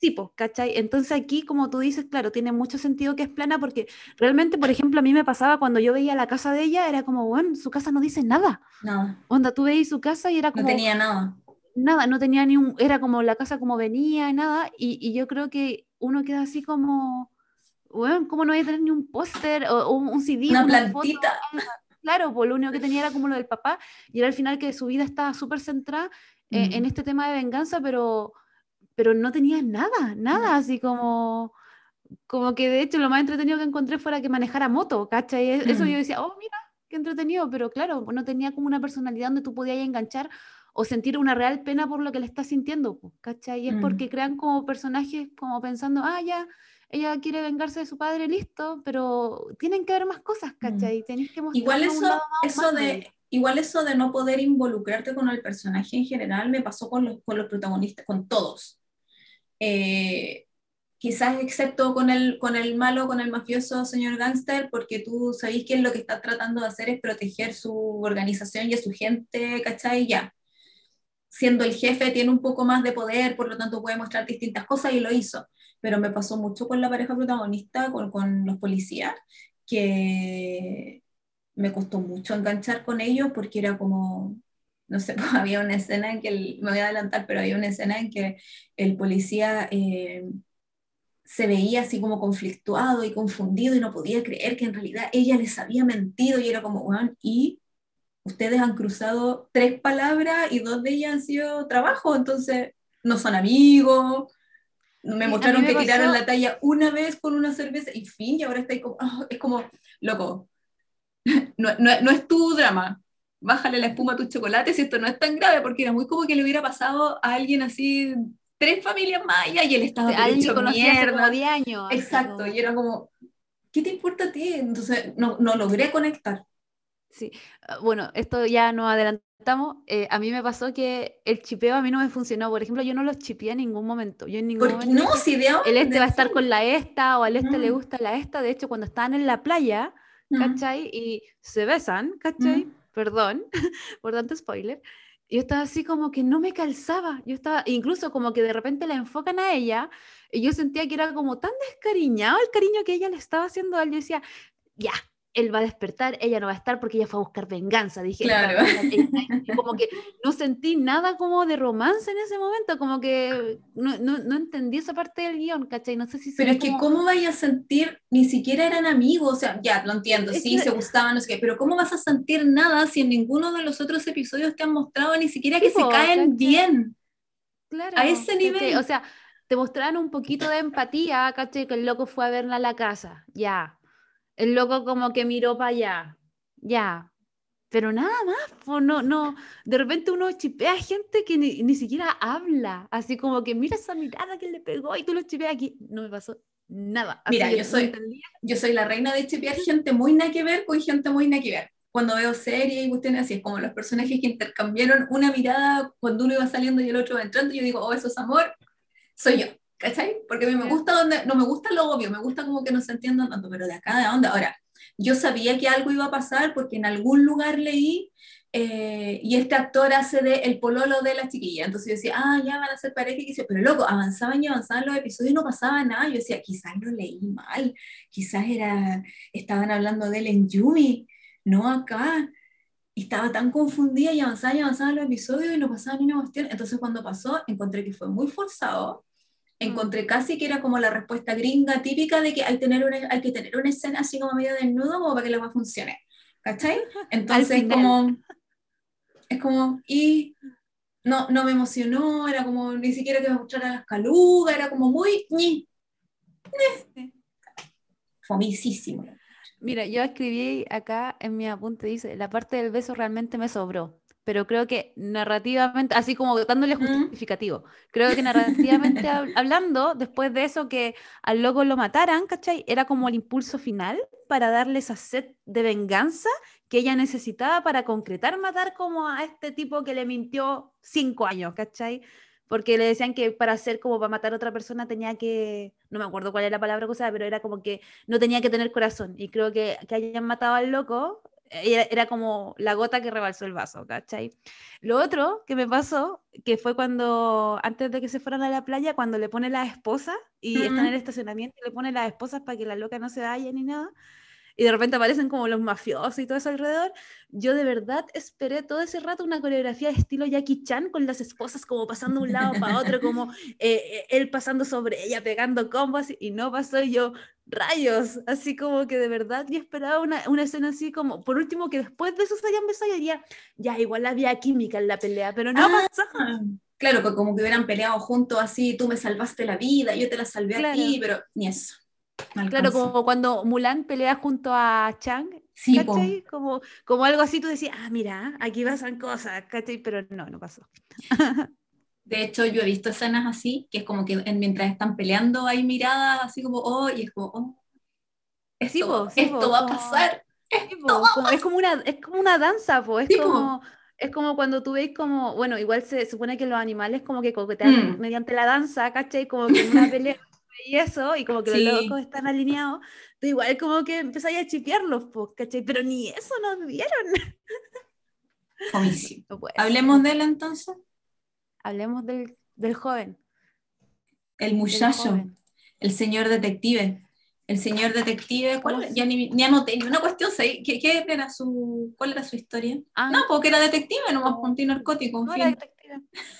tipo, ¿cachai? Entonces aquí, como tú dices, claro, tiene mucho sentido que es plana porque realmente, por ejemplo, a mí me pasaba cuando yo veía la casa de ella, era como, bueno, su casa no dice nada. No. Onda, tú veis su casa y era como... No tenía nada. Nada, no tenía ni un... Era como la casa como venía nada, y, y yo creo que uno queda así como, bueno, ¿cómo no voy a tener ni un póster o, un, CD? Una, plantita. Claro, pues lo único que tenía era como lo del papá, y era al final que su vida estaba súper centrada eh, en este tema de venganza, pero pero no tenía nada, nada, así como, como que de hecho lo más entretenido que encontré fuera que manejara moto, ¿cachai? E, eso yo decía, oh, mira, qué entretenido, pero claro, no tenía como una personalidad donde tú podías enganchar o sentir una real pena por lo que le estás sintiendo, ¿cachai? Y es porque crean como personajes como pensando, ah, ya, ella quiere vengarse de su padre, listo, pero tienen que haber más cosas, ¿cachai? Tenéis que mostrar Igual eso, eso de... Igual eso de no poder involucrarte con el personaje en general me pasó con los, con los protagonistas, con todos. Eh, quizás excepto con el, con el malo, con el mafioso señor Gangster, porque tú sabéis que lo que está tratando de hacer es proteger su organización y a su gente, ¿cachai? Ya. Siendo el jefe, tiene un poco más de poder, por lo tanto puede mostrar distintas cosas y lo hizo. Pero me pasó mucho con la pareja protagonista, con, con los policías, que me costó mucho enganchar con ellos porque era como, no sé, había una escena en que, me voy a adelantar, pero había una escena en que el policía eh, se veía así como conflictuado y confundido y no podía creer que en realidad ella les había mentido y era como, bueno, y ustedes han cruzado tres palabras y dos de ellas han sido trabajo, entonces no son amigos. Me mostraron que tiraron la talla una vez con una cerveza y fin, y ahora está como, ah, es como, loco, no, no es tu drama, bájale la espuma a tu chocolate si esto no es tan grave, porque era muy como que le hubiera pasado a alguien así, tres familias más y él estaba de alguien como 10 años. Exacto, y era como, ¿qué te importa a ti? Entonces no, no logré conectar. Sí, ah, bueno, esto ya no adelantamos. Eh, a mí me pasó que el chipeo a mí no me funcionó. Por ejemplo, yo no los chipeé en ningún momento. Yo en ningún momento. No, si de El este va a estar con la esta o al este le gusta la esta. De hecho, cuando están en la playa. ¿cachai? Y se besan, ¿cachai? Perdón por tanto spoiler, yo estaba así como que no me calzaba, yo estaba, incluso como que de repente la enfocan a ella, y yo sentía que era como tan descariñado el cariño que ella le estaba haciendo a él, yo decía, ya, él va a despertar, ella no va a estar porque ella fue a buscar venganza. Dije, claro. como que no sentí nada como de romance en ese momento, como que no, no, no entendí esa parte del guion, ¿cachai? No sé si... Pero es que cómo vaya a sentir, ni siquiera eran amigos, o sea, ya, lo entiendo, sí, se gustaban, no sé qué, pero ¿cómo vas a sentir nada si en ninguno de los otros episodios te han mostrado ni siquiera que se caen bien? Claro. A ese nivel. O sea, te mostraron un poquito de empatía, ¿cachai? Que el loco fue a verla a la casa, ya el loco como que miró para allá, ya, pero nada más, no, no, de repente uno chipea a gente que ni, siquiera habla, así como que mira esa mirada que le pegó y tú lo chipeas aquí, no me pasó nada. Mira, yo soy, yo soy la reina de chipear gente muy nada que ver con gente muy nada que ver. Cuando veo series y cuestiones así, es como los personajes que intercambiaron una mirada cuando uno iba saliendo y el otro va entrando, yo digo, oh, eso es amor, soy yo. ¿Cachai? Porque a mí me gusta donde, no me gusta lo obvio, me gusta como que no se entiendan tanto, pero de acá de onda. Ahora, yo sabía que algo iba a pasar porque en algún lugar leí eh, y este actor hace de el pololo de la chiquilla. Entonces yo decía, ah, ya van a ser pareja. Y pero loco, avanzaban y avanzaban los episodios y no pasaba nada. Yo decía, quizás lo leí mal, quizás era, estaban hablando de él en Yumi, no acá. y estaba tan confundida y avanzaba y avanzaba los episodios y no pasaba ni una cuestión. Entonces cuando pasó, encontré que fue muy forzado. Encontré casi que era como la respuesta gringa típica de que hay, tener una, hay que tener una escena así como medio desnudo como para que la cosa funcione. ¿Cachai? Entonces como... Es como... Y no, no me emocionó, era como ni siquiera que me mostrara las calugas, era como muy... Ñi. Fomicísimo. Mira, yo escribí acá en mi apunte, dice, la parte del beso realmente me sobró, pero creo que narrativamente, así como dándole justificativo, creo que narrativamente hablando, después de eso que al loco lo mataran, ¿cachai? Era como el impulso final para darle esa sed de venganza que ella necesitaba para concretar matar como a este tipo que le mintió cinco años, ¿cachai? porque le decían que para hacer como para matar a otra persona tenía que, no me acuerdo cuál era la palabra que pero era como que no tenía que tener corazón. Y creo que que hayan matado al loco era, era, como la gota que rebalsó el vaso, ¿cachai? Lo otro que me pasó, que fue cuando, antes de que se fueran a la playa, cuando le pone la esposa y está en el estacionamiento y le pone las esposas para que la loca no se vaya ni nada y de repente aparecen como los mafiosos y todo eso alrededor. Yo de verdad esperé todo ese rato una coreografía de estilo Jackie Chan con las esposas como pasando de un lado para otro, como eh, eh, él pasando sobre ella, pegando combos y no pasó yo rayos, así como que de verdad yo esperaba una, una escena así como, por último que después de eso se hayan besado y diría, ya igual había química en la pelea, pero no ah, pasó. Claro, como que hubieran peleado juntos así, tú me salvaste la vida, yo te la salvé a ti, pero ni eso. Claro, como cuando Mulan pelea junto a Chang, sí, Como, como algo así, tú decías, ah, mira, aquí pasan cosas, ¿cachai? Pero no, no pasó. De hecho, yo he visto escenas así, que es como que mientras están peleando hay miradas así como, oh, y es como, oh, esto, esto va a pasar. Es como una, es como una danza, po. es como es como cuando tú veis como, bueno, igual se supone que los animales como que coquetean mm. mediante la danza, ¿cachai? Como que en una pelea y eso, y como que los locos están alineados, tú igual como que empezáis a chipearlos, pues, ¿cachai? Pero ni eso nos vieron. Hablemos de él entonces. Hablemos del, del joven. El muchacho, el señor detective. El señor detective, ¿cuál? Ya ni, ni anoté ni una cuestión, ¿qué, ¿qué, era su, ¿cuál era su historia? Ah, no, porque era detective, nomás con narcótico. No,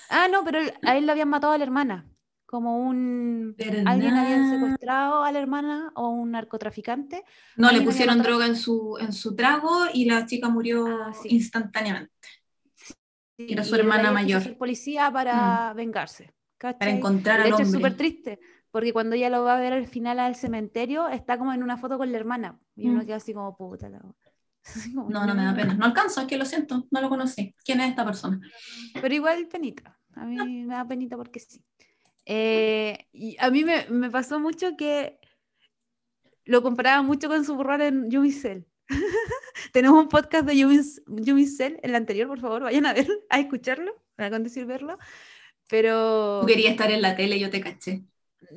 Ah, no, pero a él le habían matado a la hermana como un alguien había secuestrado a la hermana o un narcotraficante. No, le pusieron droga en su, en su trago y la chica murió ah, instantáneamente. Era su hermana mayor. Ser policía para mm. vengarse. Para encontrar al hombre. es súper triste, porque cuando ella lo va a ver al final al cementerio, está como en una foto con la hermana. Y uno mm. queda así como puta. no, no me da pena. No alcanzo, es que lo siento, no lo conocí. ¿Quién es esta persona? Pero igual penita. A mí me da penita porque sí. Eh, y a mí me, me, pasó mucho que lo comparaba mucho con su rol en Yumicel. Tenemos un podcast de Yumicel, el anterior, por favor, vayan a ver, a escucharlo, a decir verlo. Pero. Tú querías estar en la tele, yo te caché.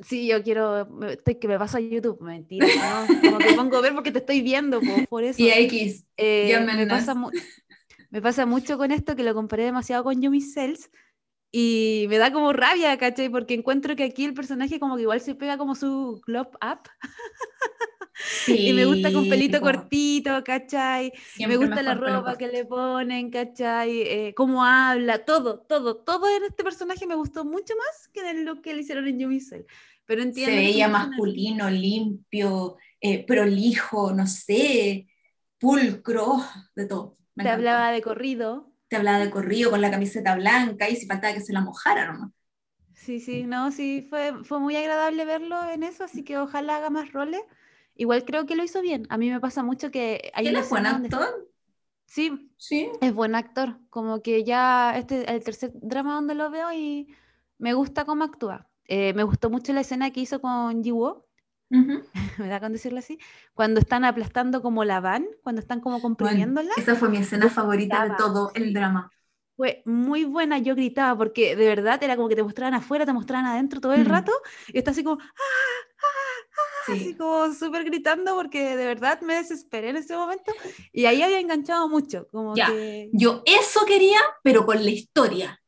Sí, yo quiero estoy, que me paso a YouTube, mentira, ¿no? Como que pongo a ver porque te estoy viendo, por, eso. Y X, eh, me, pasa me pasa mucho con esto que lo comparé demasiado con Yumi Cells, y me da como rabia, ¿cachai? Porque encuentro que aquí el personaje como que igual se pega como su glob up. Sí, y me gusta con pelito cortito, ¿cachai? me gusta la ropa que le ponen, ¿cachai? Eh, cómo habla, todo, todo, todo en este personaje me gustó mucho más que en lo que le hicieron en Yumisel. Pero entiendo. Se veía masculino, limpio, eh, prolijo, no sé, pulcro, de todo. Te hablaba de corrido te hablaba de corrido con la camiseta blanca y si faltaba que se la mojara nomás. Sí, sí, no, sí, fue, fue muy agradable verlo en eso, así que ojalá haga más roles. Igual creo que lo hizo bien. A mí me pasa mucho que hay ¿Él es buen actor? Sí, sí, es buen actor. Como que ya este es el tercer drama donde lo veo y me gusta cómo actúa. Eh, me gustó mucho la escena que hizo con Jiwoo, me da con decirlo así, cuando están aplastando como la van, cuando están como comprimiéndola. esa fue mi escena favorita de todo el drama. Fue muy buena, yo gritaba, porque de verdad era como que te mostraban afuera, te mostraban adentro todo el rato, y está así como, ¡Ah, ah, ah", así como súper gritando, porque de verdad me desesperé en ese momento, y ahí había enganchado mucho. Como que... Yo eso quería, pero con la historia.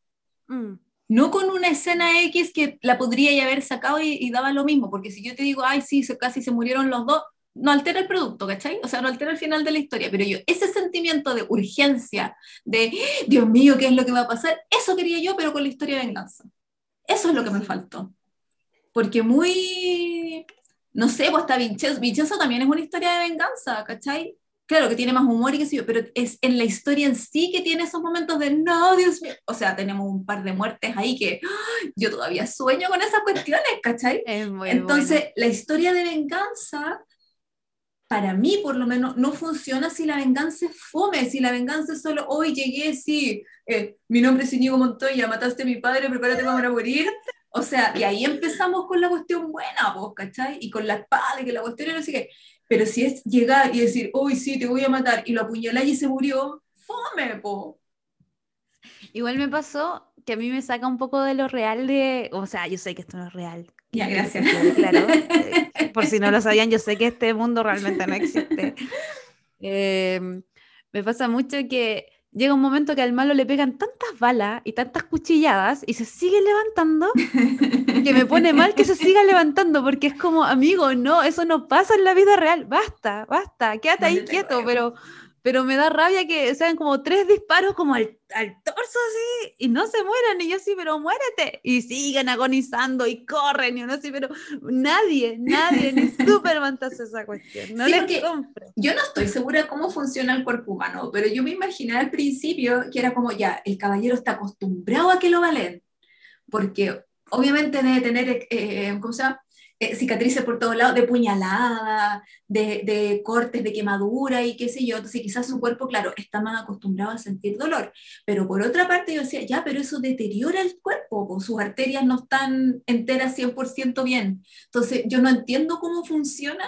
Mm no con una escena X que la podría ya haber sacado y, daba lo mismo, porque si yo te digo, ay, sí, se, casi se murieron los dos, no altera el producto, ¿cachai? O sea, no altera el final de la historia, pero yo, ese sentimiento de urgencia, de, Dios mío, ¿qué es lo que va a pasar? Eso quería yo, pero con la historia de venganza. Eso es lo que me faltó. Porque muy, no sé, pues hasta Vincenzo, Vincenzo también es una historia de venganza, ¿cachai? Claro que tiene más humor y qué sé yo, pero es en la historia en sí que tiene esos momentos de no, Dios mío. O sea, tenemos un par de muertes ahí que yo todavía sueño con esas cuestiones, ¿cachai? Entonces, la historia de venganza para mí por lo menos no funciona si la venganza es fome, si la venganza es solo, hoy llegué, sí, eh, mi nombre es Íñigo Montoya, mataste a mi padre, prepárate para morir. O sea, y ahí empezamos con la cuestión buena, vos, ¿cachai? Y con la espada, y que la cuestión era así que, pero si es llegar y decir, hoy sí, te voy a matar, y lo apuñalé y se murió, fome, po. Igual me pasó que a mí me saca un poco de lo real de, o sea, yo sé que esto no es real. Ya, gracias. Claro, eh, por si no lo sabían, yo sé que este mundo realmente no existe. Em, me pasa mucho que llega un momento que al malo le pegan tantas balas y tantas cuchilladas y se sigue levantando que me pone mal que se siga levantando porque es como, amigo, no, eso no pasa en la vida real, basta, basta, quédate ahí quieto, pero pero me da rabia que sean como tres disparos como al, al, torso así y no se mueran. Y yo sí, pero muérete. Y siguen agonizando y corren y uno así, pero nadie, nadie, ni Superman te hace esa cuestión. No Yo no estoy segura cómo funciona el cuerpo humano, pero yo me imaginé al principio que era como ya, el caballero está acostumbrado a que lo valen, porque obviamente debe tener, eh, eh ¿cómo se llama? Eh, cicatrices por todos lados, de puñalada, de, de, cortes, de quemadura y qué sé yo. Entonces quizás su cuerpo, claro, está más acostumbrado a sentir dolor. Pero por otra parte yo decía, ya, pero eso deteriora el cuerpo, sus arterias no están enteras 100% bien. Entonces yo no entiendo cómo funciona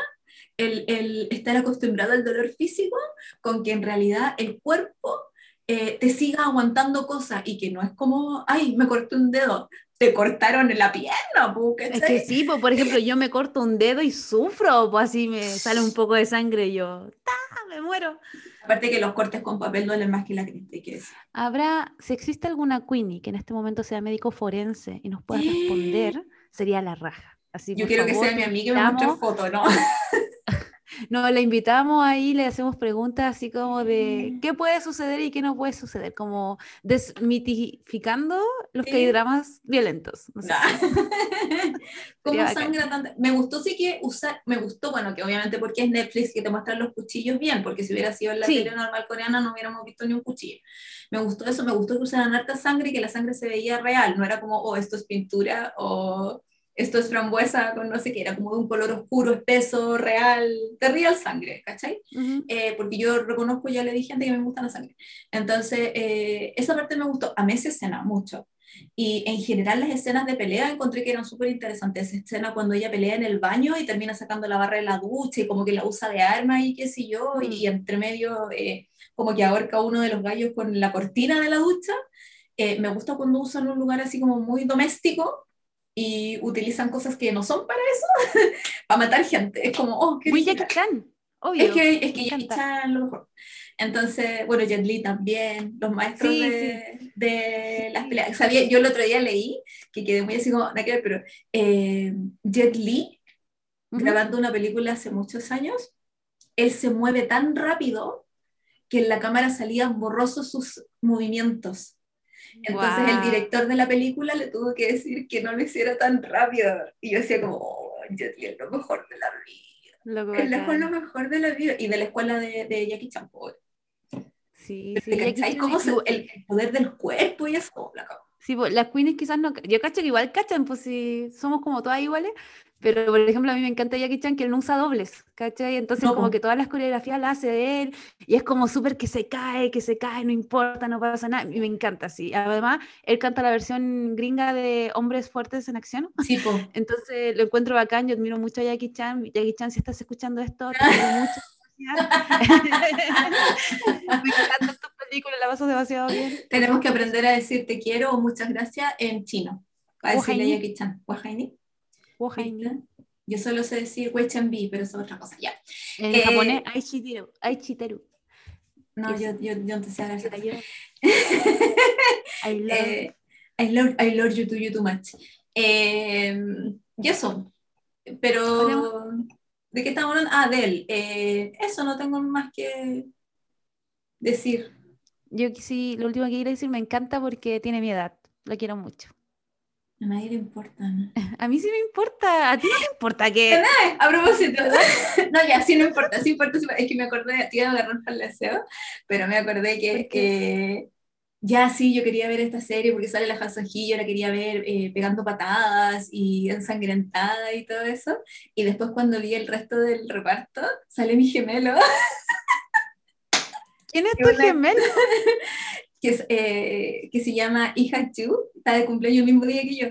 el, el, estar acostumbrado al dolor físico con que en realidad el cuerpo eh, te siga aguantando cosas y que no es como, ay, me corté un dedo, te cortaron la pierna, Es que sí, pues, por ejemplo, yo me corto un dedo y sufro, pues así me sale un poco de sangre y yo, ¡ta! me muero. Aparte que los cortes con papel duelen más que la cresta, que Habrá, si existe alguna Queenie que en este momento sea médico forense y nos pueda responder, sería la raja. Así, yo quiero que sea mi amiga y me muestre foto, ¿no? No, le invitamos ahí, le hacemos preguntas así como de qué puede suceder y qué no puede suceder, como desmitificando los que hay dramas violentos. ¿Cómo sangra tanto? Me gustó sí que usar, me gustó, bueno, que obviamente porque es Netflix que te muestran los cuchillos bien, porque si hubiera sido en la tele normal coreana no hubiéramos visto ni un cuchillo. Me gustó eso, me gustó que usaran harta sangre y que la sangre se veía real, no era como, oh, esto es pintura o esto es frambuesa con no sé qué, era como de un color oscuro, espeso, real, de real sangre, ¿cachai? Eh, porque yo reconozco, ya le dije antes que me gusta la sangre. Entonces, eh, esa parte me gustó. A mí esa escena mucho. Y en general las escenas de pelea encontré que eran súper interesantes. Esa escena cuando ella pelea en el baño y termina sacando la barra de la ducha y como que la usa de arma y qué sé yo, y entre medio eh, como que ahorca uno de los gallos con la cortina de la ducha. me gusta cuando usan un lugar así como muy doméstico y utilizan cosas que no son para eso, para matar gente. Es como, oh, qué Muy Jackie Chan, obvio. Es que, es que Jackie Chan lo mejor. Entonces, bueno, Jet Li también, los maestros de, de, las peleas. Sabía, yo el otro día leí, que quedé muy así como, nada que ver, pero eh, Jet Li, grabando una película hace muchos años, él se mueve tan rápido que en la cámara salían borrosos sus movimientos. Entonces el director de la película le tuvo que decir que no lo hiciera tan rápido. Y yo decía como, oh, Li es lo mejor de la vida. Lo es lo mejor de la vida. Y de la escuela de, de Jackie Chan. Sí, sí. ¿Cómo el, poder del cuerpo y eso? La Sí, pues, las queens quizás no. Yo cacho que igual cachan, pues si somos como todas iguales, pero por ejemplo a mí me encanta Jackie Chan que él no usa dobles, ¿cachai? Entonces como que todas las coreografías las hace de él y es como súper que se cae, que se cae, no importa, no pasa nada. Y me encanta, sí. Además, él canta la versión gringa de Hombres Fuertes en Acción. Sí, pues. Entonces lo encuentro bacán, yo admiro mucho a Jackie Chan. Jackie Chan, si estás escuchando esto, te admiro mucho. me encanta tu película, la pasas demasiado bien. Tenemos que aprender a decir te quiero o muchas gracias en chino. A decirle a Jackie Chan. Yo solo sé decir Wei Bi, pero eso es otra cosa. Ya. En eh, japonés, Aichiteru. Aichiteru. No, yo, yo, yo no te sé hablar. I love, eh, I, love, I love you too, you too much. Eh, y eso. Pero ¿De qué estamos hablando? Ah, de él. Eh, eso no tengo más que decir. Yo sí, lo último que quiero decir, me encanta porque tiene mi edad. Lo quiero mucho. A nadie le importa, ¿no? A mí sí me importa. A ti no te importa que. A propósito. no, ya, sí no importa. Sí importa. Es que me acordé, de ti de agarrar para el deseo, pero me acordé que, que ya sí, yo quería ver esta serie porque sale la Hasaji, yo la quería ver eh, pegando patadas y ensangrentada y todo eso. Y después cuando vi el resto del reparto, sale mi gemelo. ¿Quién es tu gemelo? Que, es, eh, que se llama Iha Chu, está de cumpleaños el mismo día que yo.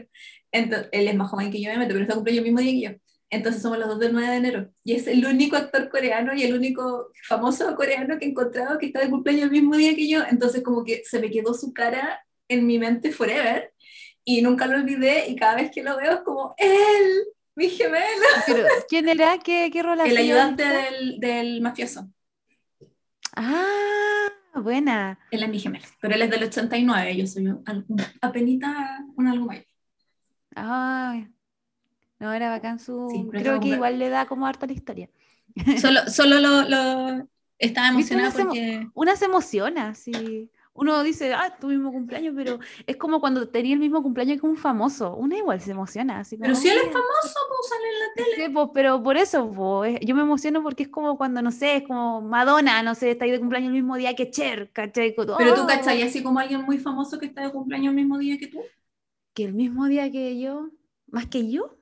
Entonces, él es más joven que yo, pero está de cumpleaños el mismo día que yo. Entonces somos los dos del 9 de enero. Y es el único actor coreano y el único famoso coreano que he encontrado que está de cumpleaños el mismo día que yo. Entonces como que se me quedó su cara en mi mente forever y nunca lo olvidé y cada vez que lo veo es como él, mi gemelo. ¿Quién era? ¿Qué, qué rol El ayudante del, del, mafioso. Ah, buena. Él es mi gemelo, pero él es del 89, yo soy un, apenita un algo mayor. Ah, no, era bacán su. Creo que igual le da como harta la historia. Solo, solo lo, lo... estaba emocionada porque. Una se emociona, sí. Uno dice, ah, tu mismo cumpleaños, pero es como cuando tenía el mismo cumpleaños que un famoso. Una igual se emociona. Así pero si él es famoso, pues sale en la tele. Sí, pues, pero por eso, pues, yo me emociono porque es como cuando, no sé, es como Madonna, no sé, está ahí de cumpleaños el mismo día que Cher, ¿cachai? Pero tú, ¿cachai? Así como alguien muy famoso que está de cumpleaños el mismo día que tú. Que el mismo día que yo, más que yo.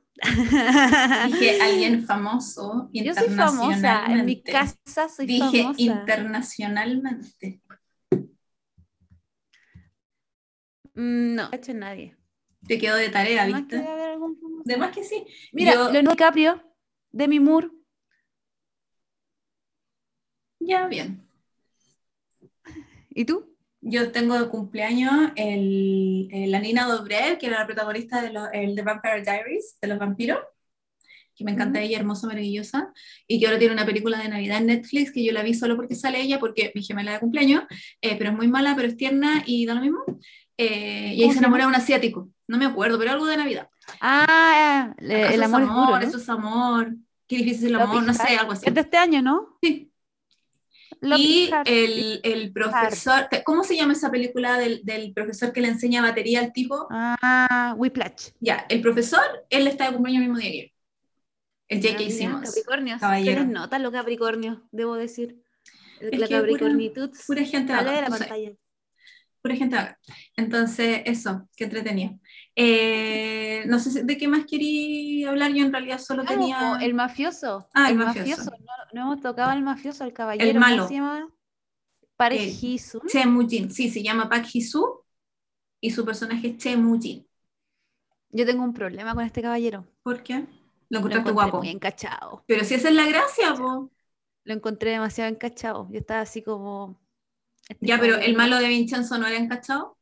Dije alguien famoso Yo soy famosa, en mi casa soy Dije internacionalmente. Mm, no, hecho nadie. Te quedó de tarea, ¿viste? De más que sí. Mira, Yo... Leonardo DiCaprio, Demi Moore. Ya, bien. ¿Y tú? Yo tengo de cumpleaños el, la Nina Dobrev, que era la protagonista de, el The Vampire Diaries, de los vampiros, que me encanta ella, hermosa, maravillosa, y que ahora tiene una película de Navidad en Netflix, que yo la vi solo porque sale ella, porque mi gemela de cumpleaños, eh, pero es muy mala, pero es tierna y da lo mismo. Eh, y ahí se enamora de un asiático, no me acuerdo, pero algo de Navidad. Ah, el amor, es amor, eso es amor, qué difícil es el amor, no sé, algo así. Es de este año, ¿no? Sí y el, el, profesor, ¿cómo se llama esa película del, del, profesor que le enseña batería al tipo? Ah, Whiplash. Ya, el profesor, él está de cumpleaños el mismo día que yo. El J.K. Ah, Simmons. Capricornio. Caballero. nota lo Capricornio, debo decir. la Capricornitud. Pura, gente de la pantalla. Pura gente Entonces, eso, qué entretenido. Eh, no sé de qué más quería hablar, yo en realidad solo tenía... El mafioso. Ah, el, mafioso. No, hemos tocado el mafioso, el caballero. El malo. se llama? Park Ji-soo. Che Mujin, sí, se llama Park Ji-soo y su personaje es Che Mujin. Yo tengo un problema con este caballero. ¿Por qué? Lo encontraste guapo. Muy encachado. Pero si esa es la gracia, po. Lo encontré demasiado encachado. Yo estaba así como... Este ya, pero el malo de Vincenzo no era encachado.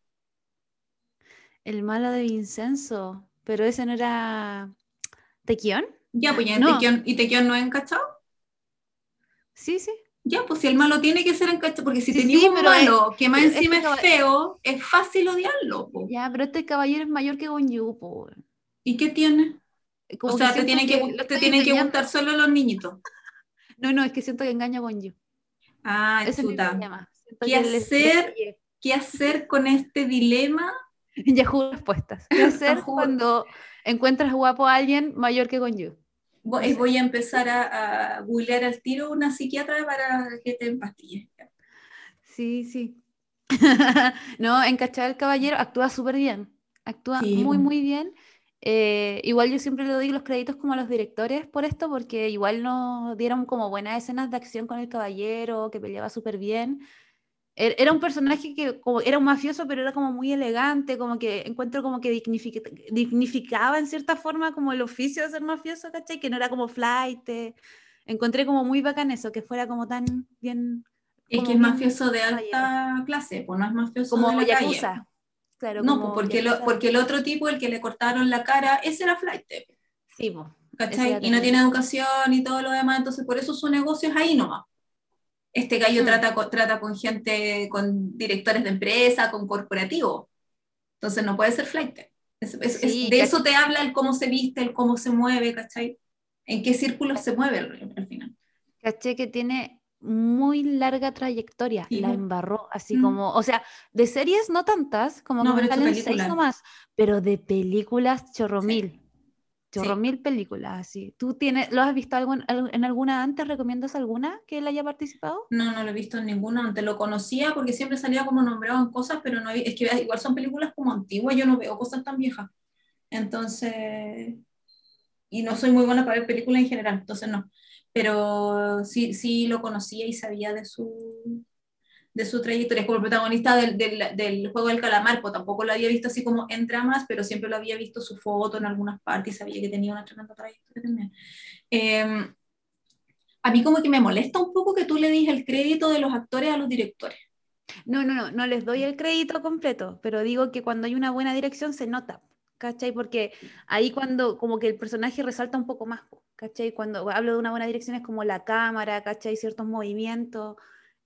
El malo de Vincenzo, pero ese no era Tequión. Ya, pues ya no. ¿y Tequión no es encachado? Sí, sí. Ya, pues si el malo tiene que ser encachado, porque si sí, un malo que más encima este es feo, es fácil odiarlo. Ya, pero este caballero es mayor que Gonju, po. ¿Y qué tiene? o sea, te tienen que, te tienen que gustar solo los niñitos. No, no, es que siento que engaño a Gonju. Ah, es chuta. ¿Qué hacer, ¿Qué hacer con este dilema Yahoo Respuestas. ¿Qué hacer cuando encuentras guapo a alguien mayor que con yo? Voy a empezar a, a googlear al tiro una psiquiatra para que te empastilles. Sí, sí. no, Encachar el Caballero actúa súper bien. Actúa muy, muy bien. Eh, igual yo siempre le doy los créditos como a los directores por esto, porque igual nos dieron como buenas escenas de acción con el caballero, que peleaba súper bien. Er, era un personaje que como, era un mafioso, pero era como muy elegante, como que encuentro como que dignificaba en cierta forma como el oficio de ser mafioso, ¿cachai? Que no era como flight. Encontré como muy bacán eso, que fuera como tan bien... Es que es mafioso de alta clase, pues no es mafioso como de la calle. Claro, no, pues porque, lo, porque el otro tipo, el que le cortaron la cara, ese era flight. Sí, pues. ¿Cachai? Y no tiene educación y todo lo demás, entonces por eso su negocio es ahí nomás. Este gallo hmm. trata, con, trata con gente, con directores de empresa, con corporativo. Entonces no puede ser flight. de eso te habla el cómo se viste, el cómo se mueve, ¿cachai? en qué círculo se mueve al, final. Caché que tiene muy larga trayectoria, la embarró, así mm. como, o sea, de series no tantas, como no, que salen seis nomás, pero de películas chorromil. Chorro mil películas, así. ¿Tú tienes, lo has visto algo en, alguna antes? ¿Recomiendas alguna que él haya participado? No, no lo he visto en ninguna antes. Lo conocía porque siempre salía como nombrado en cosas, pero no es que igual son películas como antiguas, yo no veo cosas tan viejas. Entonces, y no soy muy buena para ver películas en general, entonces no. Pero sí, sí lo conocía y sabía de su, de su trayectoria como protagonista del, del, juego del calamar, pues tampoco lo había visto así como en dramas, pero siempre lo había visto su foto en algunas partes y sabía que tenía una tremenda trayectoria también. Em, a mí como que me molesta un poco que tú le digas el crédito de los actores a los directores. No, no, no, no les doy el crédito completo, pero digo que cuando hay una buena dirección se nota, ¿cachai? Porque ahí cuando como que el personaje resalta un poco más, ¿cachai? Cuando hablo de una buena dirección es como la cámara, ¿cachai? Ciertos movimientos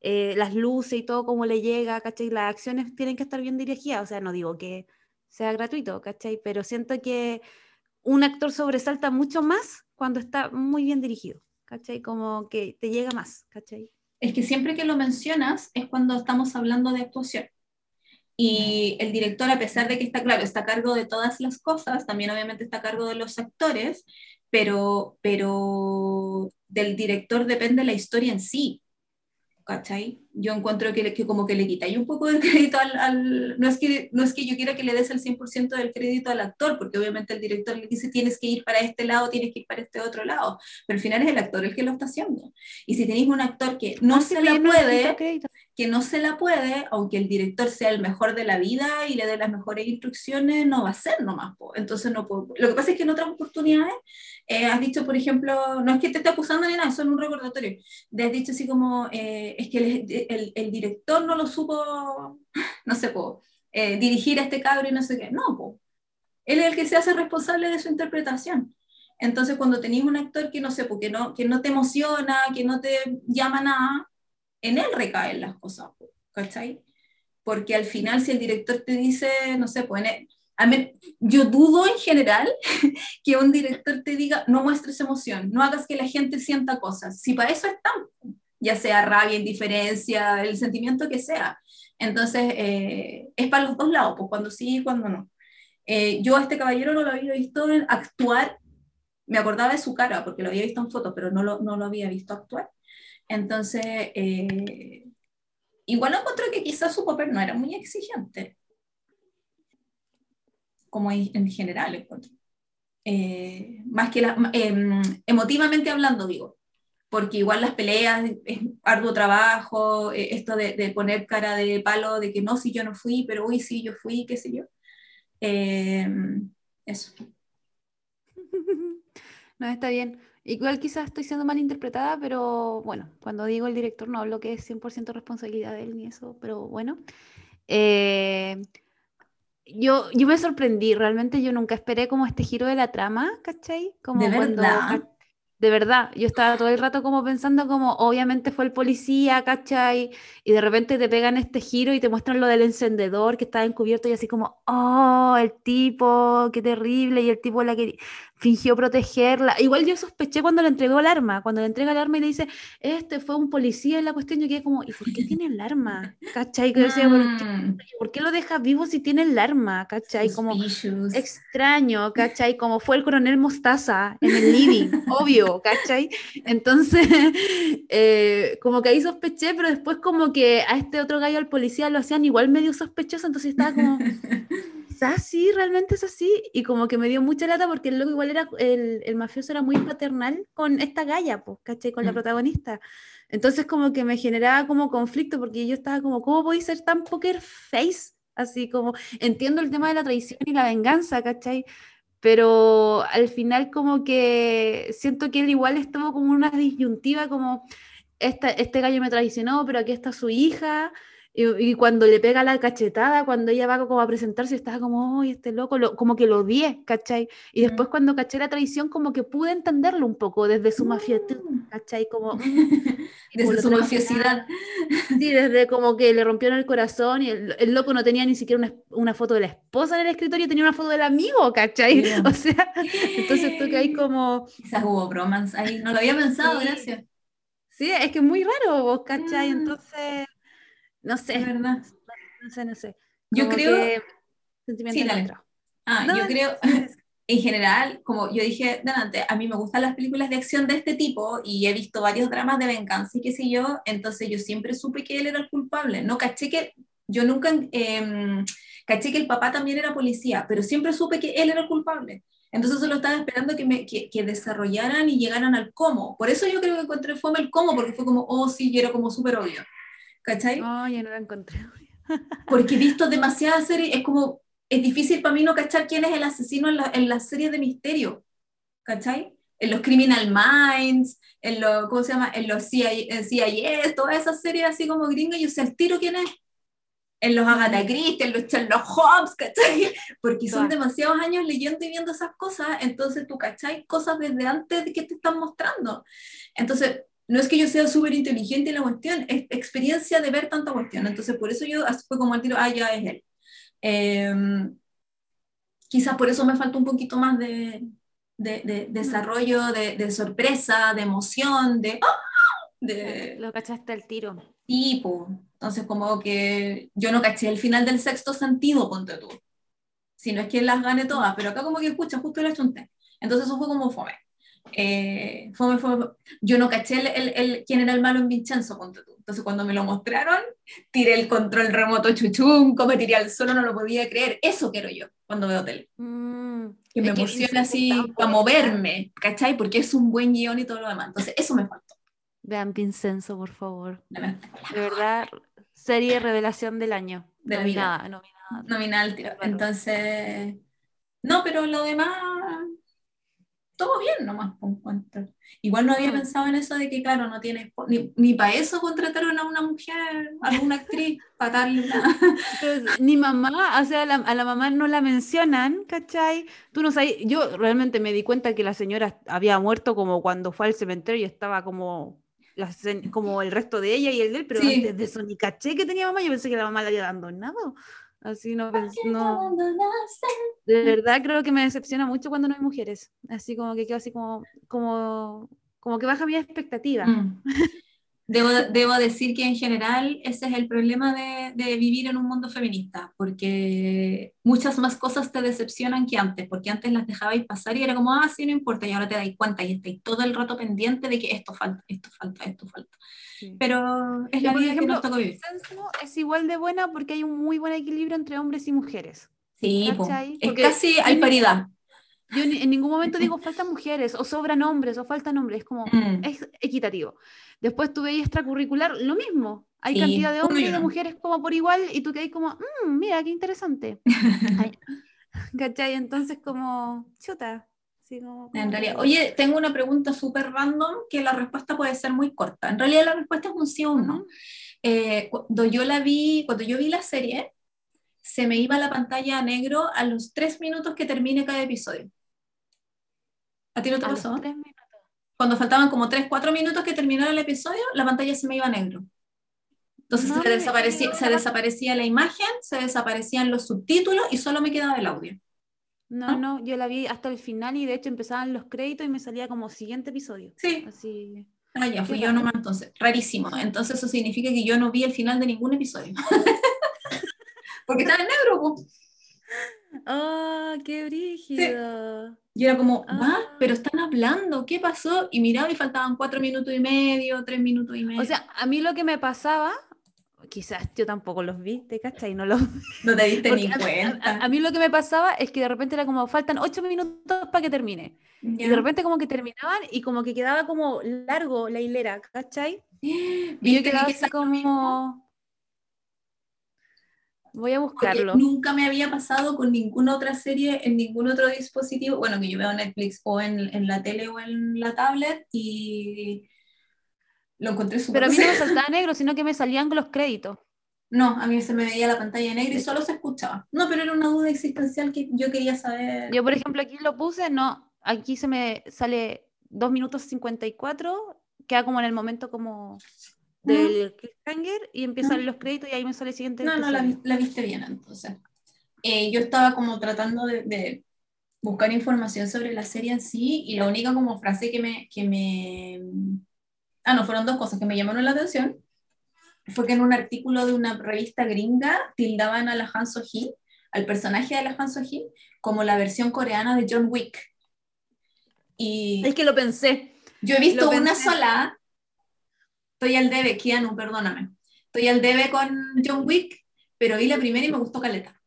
eh, las luces y todo, cómo le llega, ¿cachai? Las acciones tienen que estar bien dirigidas, o sea, no digo que sea gratuito, ¿cachai? Pero siento que un actor sobresalta mucho más cuando está muy bien dirigido, ¿cachai? Como que te llega más, ¿cachai? Es que siempre que lo mencionas es cuando estamos hablando de actuación. Y el director, a pesar de que está claro, está a cargo de todas las cosas, también obviamente está a cargo de los actores, pero, pero del director depende la historia en sí. ¿Cachai? Yo encuentro que, que como que le quitáis un poco de crédito al, no, es que, no es que yo quiera que le des el 100% del crédito al actor, porque obviamente el director le dice tienes que ir para este lado, tienes que ir para este otro lado, pero al final es el actor el que lo está haciendo. Y si tenéis un actor que no se la puede, que no se la puede, aunque el director sea el mejor de la vida y le dé las mejores instrucciones, no va a ser nomás. Entonces no puedo. Lo que pasa es que en otras oportunidades eh, has dicho, por ejemplo, no es que te esté acusando ni nada, es un recordatorio. De has dicho así como, eh, es que el, director no lo supo, no sé, po, eh, dirigir a este cabro y no sé qué. No, po. él es el que se hace responsable de su interpretación. Entonces, cuando tenéis un actor que no sé, porque no, que no te emociona, que no te llama nada, en él recaen las cosas, ¿cachai? Porque al final, si el director te dice, no sé, pues en yo dudo en general que un director te diga, no muestres emoción, no hagas que la gente sienta cosas. Si para eso están, ya sea rabia, indiferencia, el sentimiento que sea. Entonces, eh, es para los dos lados, pues cuando sí y cuando no. Eh, yo a este caballero no lo había visto actuar, me acordaba de su cara, porque lo había visto en fotos, pero no lo, no lo había visto actuar. Entonces, eh, igual encontré que quizás su papel no era muy exigente como en general eh, más que em, emotivamente hablando, digo, porque igual las peleas es arduo trabajo, eh, esto de, poner cara de palo de que no, si yo no fui, pero hoy sí yo fui, qué sé yo. Em, eso. No, está bien. Igual quizás estoy siendo mal interpretada, pero bueno, cuando digo el director no hablo que es 100% responsabilidad de él ni eso, pero bueno. Eh, yo, yo me sorprendí, realmente yo nunca esperé como este giro de la trama, ¿cachai? Como ¿De verdad? De verdad, yo estaba todo el rato como pensando como, obviamente fue el policía, ¿cachai? Y de repente te pegan este giro y te muestran lo del encendedor que estaba encubierto y así como, oh, el tipo, qué terrible, y el tipo la que fingió protegerla. Igual yo sospeché cuando le entregó el arma, cuando le entrega el arma y le dice, este fue un policía en la cuestión, yo quedé como, ¿y por qué tiene el arma? ¿Cachai? Que decía, mm. ¿por qué, lo deja vivo si tiene el arma? ¿Cachai? Como extraño, ¿cachai? Como fue el coronel Mostaza en el living, obvio, ¿cachai? Entonces, eh, como que ahí sospeché, pero después como que a este otro gallo, al policía, lo hacían igual medio sospechoso, entonces estaba como sí, realmente es así. Y como que me dio mucha lata porque el loco igual era, el, el mafioso era muy paternal con esta galla, pues, ¿cachai? Con la mm. protagonista. Entonces como que me generaba como conflicto porque yo estaba como, ¿cómo podéis ser tan poker face? Así como, entiendo el tema de la traición y la venganza, ¿cachai? Pero al final como que siento que él igual estuvo como una disyuntiva como, esta, este gallo me traicionó, pero aquí está su hija, Y, cuando le pega la cachetada, cuando ella va como a presentarse, estaba como, ¡ay, este loco! como que lo odié, ¿cachai? Y después cuando caché la traición, como que pude entenderlo un poco desde su mafiosidad, mm. ¿cachai? Como, desde su mafiosidad. Sí, desde como que le rompieron el corazón y el, loco no tenía ni siquiera una, foto de la esposa en el escritorio, tenía una foto del amigo, ¿cachai? O sea, entonces tú que hay como... Quizás hubo bromance ahí, no lo había pensado, gracias. Sí, es que es muy raro, vos, ¿cachai? Mm. Entonces... No sé. Es verdad. No sé, no sé. Yo creo. sí, Ah, yo creo. en general, como yo dije delante, a mí me gustan las películas de acción de este tipo y he visto varios dramas de venganza y qué sé yo, entonces yo siempre supe que él era el culpable. No caché que, yo nunca eh, caché que el papá también era policía, pero siempre supe que él era el culpable. Entonces solo estaba esperando que, me, que, que, desarrollaran y llegaran al cómo. Por eso yo creo que encontré fome el cómo, porque fue como, oh sí, y era como súper obvio. ¿Cachai? No, ya no la encontré. Porque he visto demasiadas series, es como, es difícil para mí no cachar quién es el asesino en, la, en las series de misterio, ¿cachai? En los Criminal Minds, en los, ¿cómo se llama? En los CIA, CIA todas esas series así como gringas, yo sé el tiro quién es. En los Agatha Christie, en los Sherlock Holmes, ¿cachai? Porque son demasiados años leyendo y viendo esas cosas, entonces tú, ¿cachai? Cosas desde antes de que te están mostrando. Entonces, no es que yo sea súper inteligente en la cuestión, es experiencia de ver tanta cuestión. Entonces, por eso yo fue como al tiro, ah, ya es él. Em, quizás por eso me falta un poquito más de, de, desarrollo, de, sorpresa, de emoción, de... de Lo cachaste el tiro. Tipo, entonces como que yo no caché el final del sexto sentido, ponte tú. Si no es que las gane todas, pero acá como que escucha, justo la chunté. Entonces eso fue como fome. Eh, yo no caché el, el, quién era el malo en Vincenzo, entonces cuando me lo mostraron, tiré el control remoto chuchum, como tiré al suelo, no lo podía creer, eso quiero yo cuando veo tele. Mm, que me emociona así a moverme, ¿cachai? Porque es un buen guion y todo lo demás, entonces eso me faltó. Vean Vincenzo, por favor. De verdad, serie revelación del año. De nominada, nominada. Nominal, Entonces, no, pero lo demás todo bien nomás. Igual no había mm. pensado en eso de que, claro, no tienes, ni, ni para eso contrataron a una mujer, a alguna actriz, para darle una... ni mamá, o sea, a la mamá no la mencionan, ¿cachai? Tú no sabes, yo realmente me di cuenta que la señora había muerto como cuando fue al cementerio y estaba como, como el resto de ella y el de él, pero antes de eso ni caché que tenía mamá, yo pensé que la mamá la había abandonado. Así no, no. De verdad creo que me decepciona mucho cuando no hay mujeres. Así como que quedo así como, como, como que baja mi expectativa. Mm. Debo, debo, decir que en general ese es el problema de, de, vivir en un mundo feminista, porque muchas más cosas te decepcionan que antes, porque antes las dejabais pasar y era como, ah, sí, no importa, y ahora te dais cuenta y estáis todo el rato pendiente de que esto falta, esto falta, esto falta. Pero es la vida que nos toca vivir. Es igual de buena porque hay un muy buen equilibrio entre hombres y mujeres. Sí, es casi hay paridad. Yo en ningún momento digo faltan mujeres, o sobran hombres, o faltan hombres, es como, mm. es equitativo. Después tú veis extracurricular, lo mismo. Hay cantidad de hombres y de mujeres como por igual, y tú que hay como, mmm, mira, qué interesante. ¿Cachai? Entonces como, chuta. En realidad, oye, tengo una pregunta súper random que la respuesta puede ser muy corta. En realidad la respuesta es un sí o un no. Eh, cuando yo la vi, cuando yo vi la serie, se me iba la pantalla a negro a los tres minutos que termine cada episodio. ¿A ti no te pasó? Cuando faltaban como tres, cuatro minutos que terminara el episodio, la pantalla se me iba a negro. Entonces se, desaparecía, se desaparecía la imagen, se desaparecían los subtítulos y solo me quedaba el audio. No, ¿Ah? no, yo la vi hasta el final y de hecho empezaban los créditos y me salía como siguiente episodio. Sí. Así. Ah, ya, fui yo nomás entonces. Rarísimo. Entonces eso significa que yo no vi el final de ningún episodio. Porque estaba en negro, ¡Ah, qué brígido! Y era como, ah. Pero están hablando, ¿qué pasó? Y miraba y faltaban cuatro minutos y medio, tres minutos y medio. O sea, a mí lo que me pasaba quizás yo tampoco los vi, ¿te cachai? No, los... no te diste ni cuenta. A, mí lo que me pasaba es que de repente era como, faltan ocho minutos para que termine. Y de repente como que terminaban y como que quedaba como largo la hilera, ¿cachai? Y yo quedaba así como... Voy a buscarlo. nunca me había pasado con ninguna otra serie en ningún otro dispositivo, bueno, que yo veo Netflix o en, en la tele o en la tablet y lo encontré súper Pero a mí no me saltaba negro, sino que me salían los créditos. No, a mí se me veía la pantalla negra y solo se escuchaba. No, pero era una duda existencial que yo quería saber. Yo, por ejemplo, aquí lo puse, no, aquí se me sale 2 minutos 54, queda como en el momento como del cliffhanger y empiezan los créditos y ahí me sale el siguiente. No, no, la, viste bien entonces. Eh, yo estaba como tratando de, buscar información sobre la serie en sí y la única como frase que me, que me... Ah, no, fueron dos cosas que me llamaron la atención fue que en un artículo de una revista gringa tildaban a la Han So-hee, al personaje de la Han So-hee, como la versión coreana de John Wick. Y es que lo pensé. Yo he visto una sola. Estoy al debe, Keanu, perdóname. Estoy al debe con John Wick, pero vi la primera y me gustó caleta.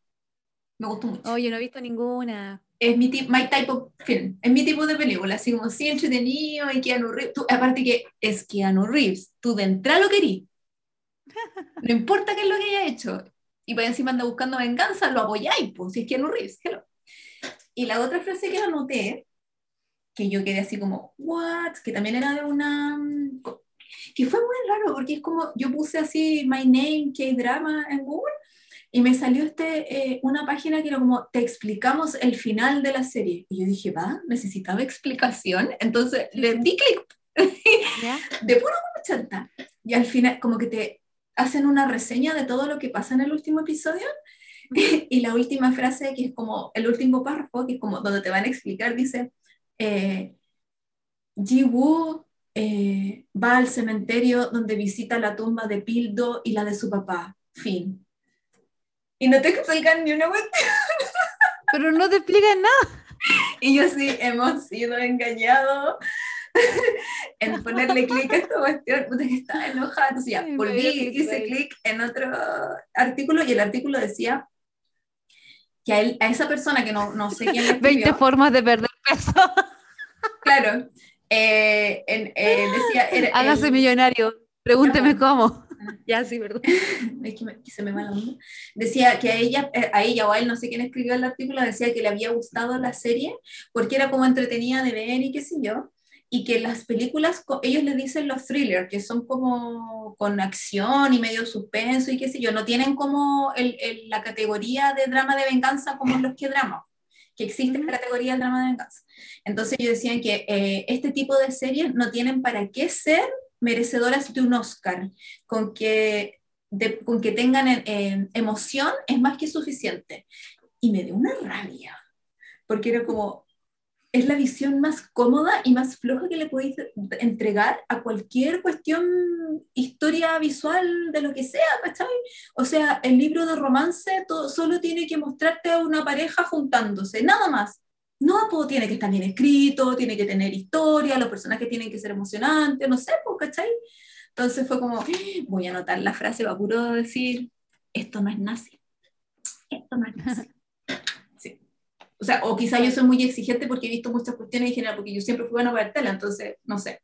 Me gustó mucho. Oye, no he visto ninguna. Es mi my type of film. Es mi tipo de película, así como sí entretenido y Keanu Reeves. aparte que es Keanu Reeves, tú de entrada lo querís no importa qué es lo que haya hecho. Y por encima anda buscando venganza, lo apoyáis, pues, si es no Reeves. Y la otra frase que anoté, que yo quedé así como, ¿what? Que también era de una. Que fue muy raro, porque es como, yo puse así, My Name, K-Drama en Google, y me salió este, eh, una página que era como, te explicamos el final de la serie. Y yo dije, va, necesitaba explicación. Entonces le di clic. de puro 80. Y al final, como que te hacen una reseña de todo lo que pasa en el último episodio y la última frase, que es como el último párrafo, que es como donde te van a explicar, dice, eh, Ji Woo eh, va al cementerio donde visita la tumba de Pildo y la de su papá. Fin. Y no te explican ni una cuestión. Pero no te explican nada. Y yo sí, hemos sido engañados en ponerle clic a esta cuestión, puta que estaba enojada, entonces ya, volví, hice clic en otro artículo y el artículo decía que a, él, a esa persona que no, no sé quién le escribió, 20 formas de perder peso. claro, eh, eh, decía... Hágase millonario, pregúnteme cómo. Ya, sí, perdón. Es que, se me va la onda. Decía que a ella, eh, a ella o a él, no sé quién escribió el artículo, decía que le había gustado la serie porque era como entretenida de ver y qué sé yo y que las películas, ellos le dicen los thrillers, que son como con acción y medio suspenso y qué sé yo, no tienen como el, la categoría de drama de venganza como los que drama, que existe la categoría de drama de venganza. Entonces ellos decían que eh, este tipo de series no tienen para qué ser merecedoras de un Oscar, con que, con que tengan eh, emoción es más que suficiente. Y me dio una rabia, porque era como, es la visión más cómoda y más floja que le podéis entregar a cualquier cuestión, historia visual, de lo que sea, ¿cachai? O sea, el libro de romance todo, solo tiene que mostrarte a una pareja juntándose, nada más. No, pues tiene que estar bien escrito, tiene que tener historia, los personajes tienen que ser emocionantes, no sé, pues, ¿cachai? Entonces fue como, voy a anotar la frase, va puro decir, esto no es nazi. Esto no es nazi. O sea, o quizá yo soy muy exigente porque he visto muchas cuestiones en general, porque yo siempre fui buena para tela, entonces, no sé.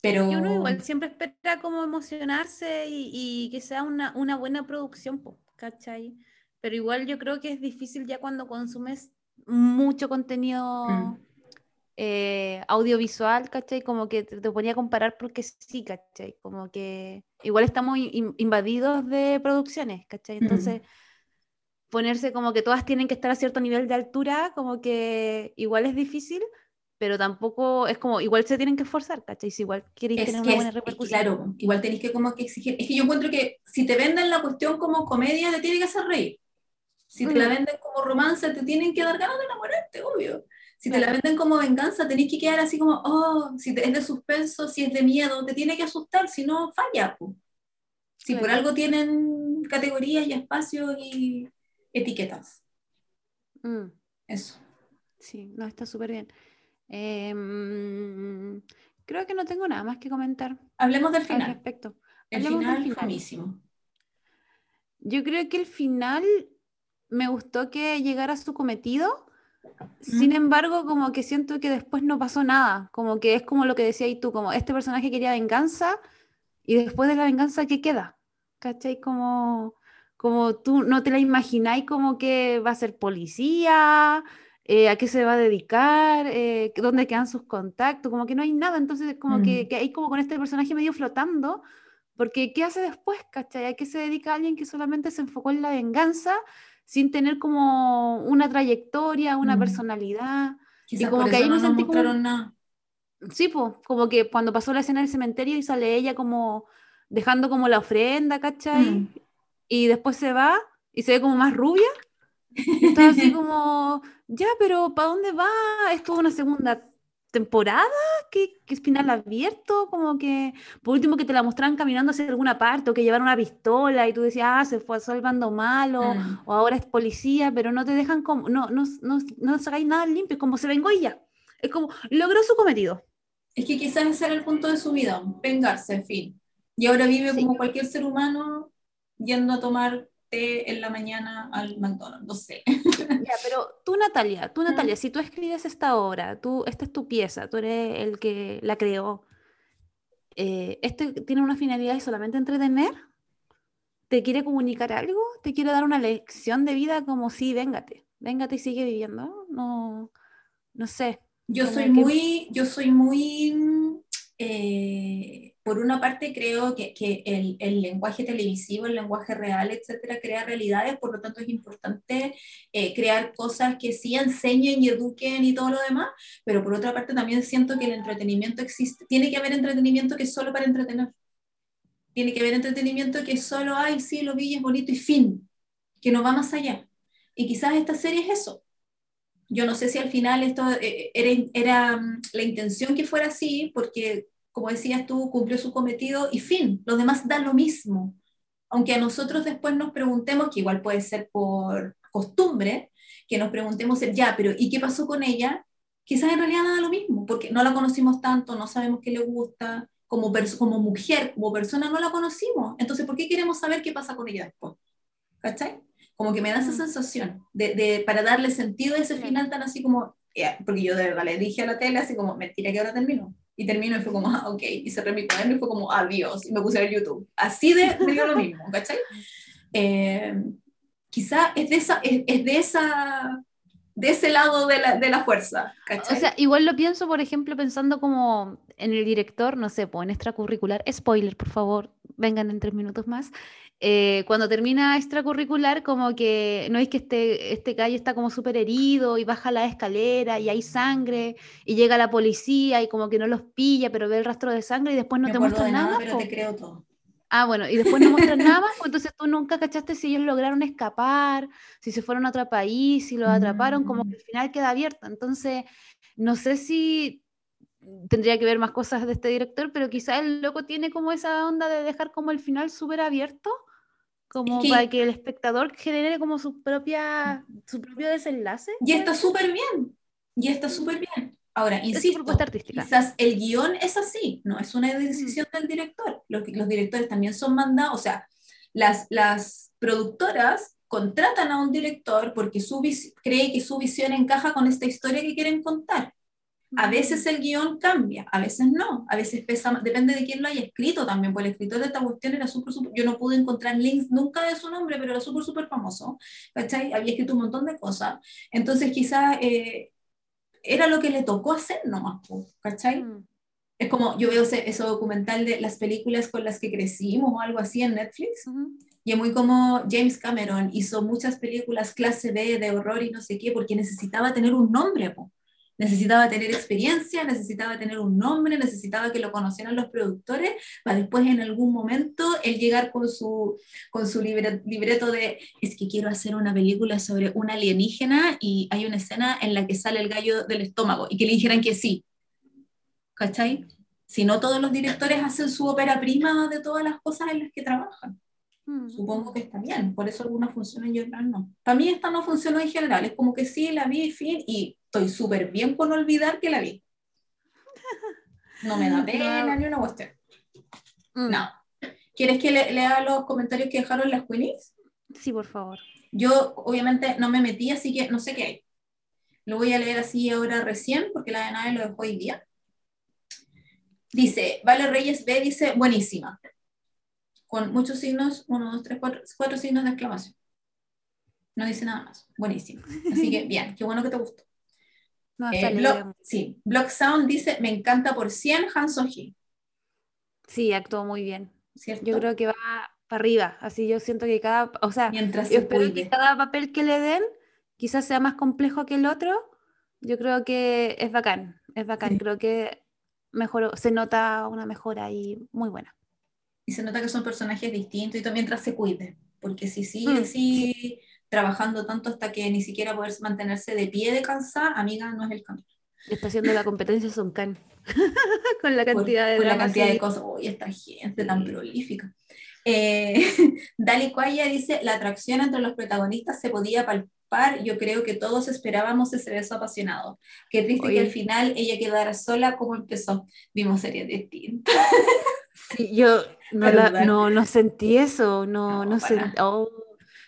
Pero... Y uno igual siempre espera como emocionarse y, y que sea una, una buena producción, ¿cachai? Pero igual yo creo que es difícil ya cuando consumes mucho contenido mm. eh, audiovisual, ¿cachai? Como que te, ponía a comparar porque sí, ¿cachai? Como que igual estamos invadidos de producciones, ¿cachai? Entonces... Mm ponerse como que todas tienen que estar a cierto nivel de altura, como que igual es difícil, pero tampoco es como, igual se tienen que esforzar, ¿cachai? Si igual queréis tener una buena repercusión. claro, igual tenéis que como que exigir. Es que yo encuentro que si te venden la cuestión como comedia, te tiene que hacer reír. Si te la venden como romance, te tienen que dar ganas de enamorarte, obvio. Si te la venden como venganza, tenés que quedar así como, oh, si es de suspenso, si es de miedo, te tiene que asustar, si no, falla. Si por algo tienen categorías y espacios y, etiquetas. Mm. Eso. Sí, no, está súper bien. Em, creo que no tengo nada más que comentar. Hablemos del final. respecto. El final, final. Yo creo que el final me gustó que llegara a su cometido. Sin embargo, como que siento que después no pasó nada. Como que es como lo que decías tú, como este personaje quería venganza y después de la venganza, ¿qué queda? ¿Cachai? Como como tú no te la imagináis como que va a ser policía, eh, a qué se va a dedicar, eh, dónde quedan sus contactos, como que no hay nada, entonces como que, mm. que, hay como con este personaje medio flotando, Porque ¿qué hace después, cachai? ¿A qué se dedica alguien que solamente se enfocó en la venganza sin tener como una trayectoria, una Mm. personalidad? Quizás y como por que eso ahí no me nos sentí como... mostraron nada. Sí, pues, como que cuando pasó la escena del cementerio y sale ella como dejando como la ofrenda, ¿cachai? Mm. Y después se va y se ve como más rubia. Está así como, ya, pero ¿para dónde va? ¿Es toda una segunda temporada? ¿Qué, qué es final abierto? Como que, por último, que te la mostraran caminando hacia alguna parte o que llevaron una pistola y tú decías, ah, se fue salvando malo Mm. o ahora es policía, pero no te dejan como, no, no, no, no sacáis nada limpio, es como se vengó ella. Es como, logró su cometido. Es que quizás ese era el punto de su vida, vengarse, en fin. Y ahora vive Sí. como cualquier ser humano yendo a tomar té en la mañana al McDonald's, no sé. Ya, pero tú, Natalia, tú, Mm. Natalia, si tú escribes esta obra, tú, esta es tu pieza, tú eres el que la creó, eh, ¿este tiene una finalidad de solamente entretener? ¿Te quiere comunicar algo? ¿Te quiere dar una lección de vida como sí, véngate, véngate y sigue viviendo? No, no sé. Yo soy que- muy, yo soy muy, mm, eh, por una parte creo que, que el, el lenguaje televisivo, el lenguaje real, etcétera, crea realidades, por lo tanto es importante eh, crear cosas que sí enseñen y eduquen y todo lo demás, pero por otra parte también siento que el entretenimiento existe, tiene que haber entretenimiento que es solo para entretener. Tiene que haber entretenimiento que solo, ay, sí, lo vi, es bonito y fin, que no va más allá. Y quizás esta serie es eso. Yo no sé si al final esto eh, era, era mm, la intención que fuera así, porque, como decías tú, cumplió su cometido y fin, los demás dan lo mismo. Aunque a nosotros después nos preguntemos, que igual puede ser por costumbre, que nos preguntemos, ya, pero ¿y qué pasó con ella? Quizás en realidad nada lo mismo, porque no la conocimos tanto, no sabemos qué le gusta, como, como mujer, como persona no la conocimos. Entonces, ¿por qué queremos saber qué pasa con ella después? ¿Cachai? Como que me da esa Mm. sensación de, de- para darle sentido a ese final tan así como, eh, porque yo de verdad le dije a la tele así como, mentira que ahora termino. Y termino y fue como, ah, ok, y cerré mi cuaderno y fue como, adiós, y me puse a ver YouTube. Así de, me dio lo mismo, ¿cachai? Eh, quizá es de esa, es, es de esa, de ese lado de la, de la fuerza, O ¿cachai? sea, igual lo pienso, por ejemplo, pensando como en el director, no sé, pues en extracurricular, spoiler, por favor, vengan en tres minutos más. Eh, cuando termina extracurricular, como que no es que este, este gallo está como súper herido y baja la escalera y hay sangre y llega la policía y como que no los pilla, pero ve el rastro de sangre y después no me te muestran nada, nada. pero te creo todo. Ah, bueno, y después no muestran nada más, pues entonces tú nunca cachaste si ellos lograron escapar, si se fueron a otro país, si los atraparon, como Mm. que el final queda abierto. Entonces, no sé si tendría que ver más cosas de este director, pero quizá el loco tiene como esa onda de dejar como el final súper abierto, como que- para que el espectador genere como su propia, su propio desenlace. Y está súper bien, y está súper bien. Ahora, insisto, quizás el guion es así, no es una decisión del director. Los, los directores también son mandados, o sea, las, las productoras contratan a un director porque su cree que su visión encaja con esta historia que quieren contar. A veces el guion cambia, a veces no, a veces pesa, más- depende de quién lo haya escrito también, porque el escritor de esta cuestión era súper, súper, yo no pude encontrar links nunca de su nombre, pero era súper, súper famoso, ¿cachai? Había escrito un montón de cosas, entonces quizás eh, era lo que le tocó hacer nomás, po, ¿cachai? Mm. Es como, yo veo ese, ese documental de las películas con las que crecimos o algo así en Netflix, y es muy como James Cameron hizo muchas películas clase B de horror y no sé qué, porque necesitaba tener un nombre, po. Necesitaba tener experiencia, necesitaba tener un nombre, necesitaba que lo conocieran los productores, para después en algún momento él llegar con su, con su libre- libreto de, es que quiero hacer una película sobre un alienígena y hay una escena en la que sale el gallo del estómago y que le dijeran que sí. ¿Cachai? Si no todos los directores hacen su ópera prima de todas las cosas en las que trabajan. Mm. Supongo que está bien, por eso algunas funcionan y otras no. Para mí esta no funcionó en general, es como que sí, la vi, fin, y estoy súper bien con olvidar que la vi. No me da pena No. ni una cuestión. Mm. No. ¿Quieres que le- lea los comentarios que dejaron las Queenies? Sí, por favor. Yo obviamente no me metí, así que no sé qué hay. Lo voy a leer así ahora recién, porque la de nadie lo dejó hoy día. Dice, Vale Reyes B dice, buenísima. Con muchos signos, uno, dos, tres, cuatro, cuatro signos de exclamación. No dice nada más. Buenísima. Así que bien, qué bueno que te gustó. No, Eh, Block, sí, Block Sound dice, me encanta por 100 Han So-hee. Sí, actuó muy bien. ¿cierto? Yo creo que va para arriba, así yo siento que cada, o sea, Mientras yo se espero que cuide. cada papel que le den quizás sea más complejo que el otro. Yo creo que es bacán, es bacán, Sí. creo que mejoró, se nota una mejora ahí muy buena. Y se nota que son personajes distintos y todo mientras se cuide. Porque si sigue Mm, así trabajando tanto hasta que ni siquiera poder mantenerse de pie de cansada, amiga, no es el camino. Está haciendo la competencia Son Can con la cantidad de con la cantidad de cosas. Uy, esta gente tan prolífica. Eh, Dali Cuaya dice, la atracción entre los protagonistas se podía palpar, yo creo que todos esperábamos ese beso apasionado. Qué triste Oye. que al final ella quedara sola como empezó. Vimos series distintas. Sí, yo no, la- no, no sentí eso, no, No, no oh,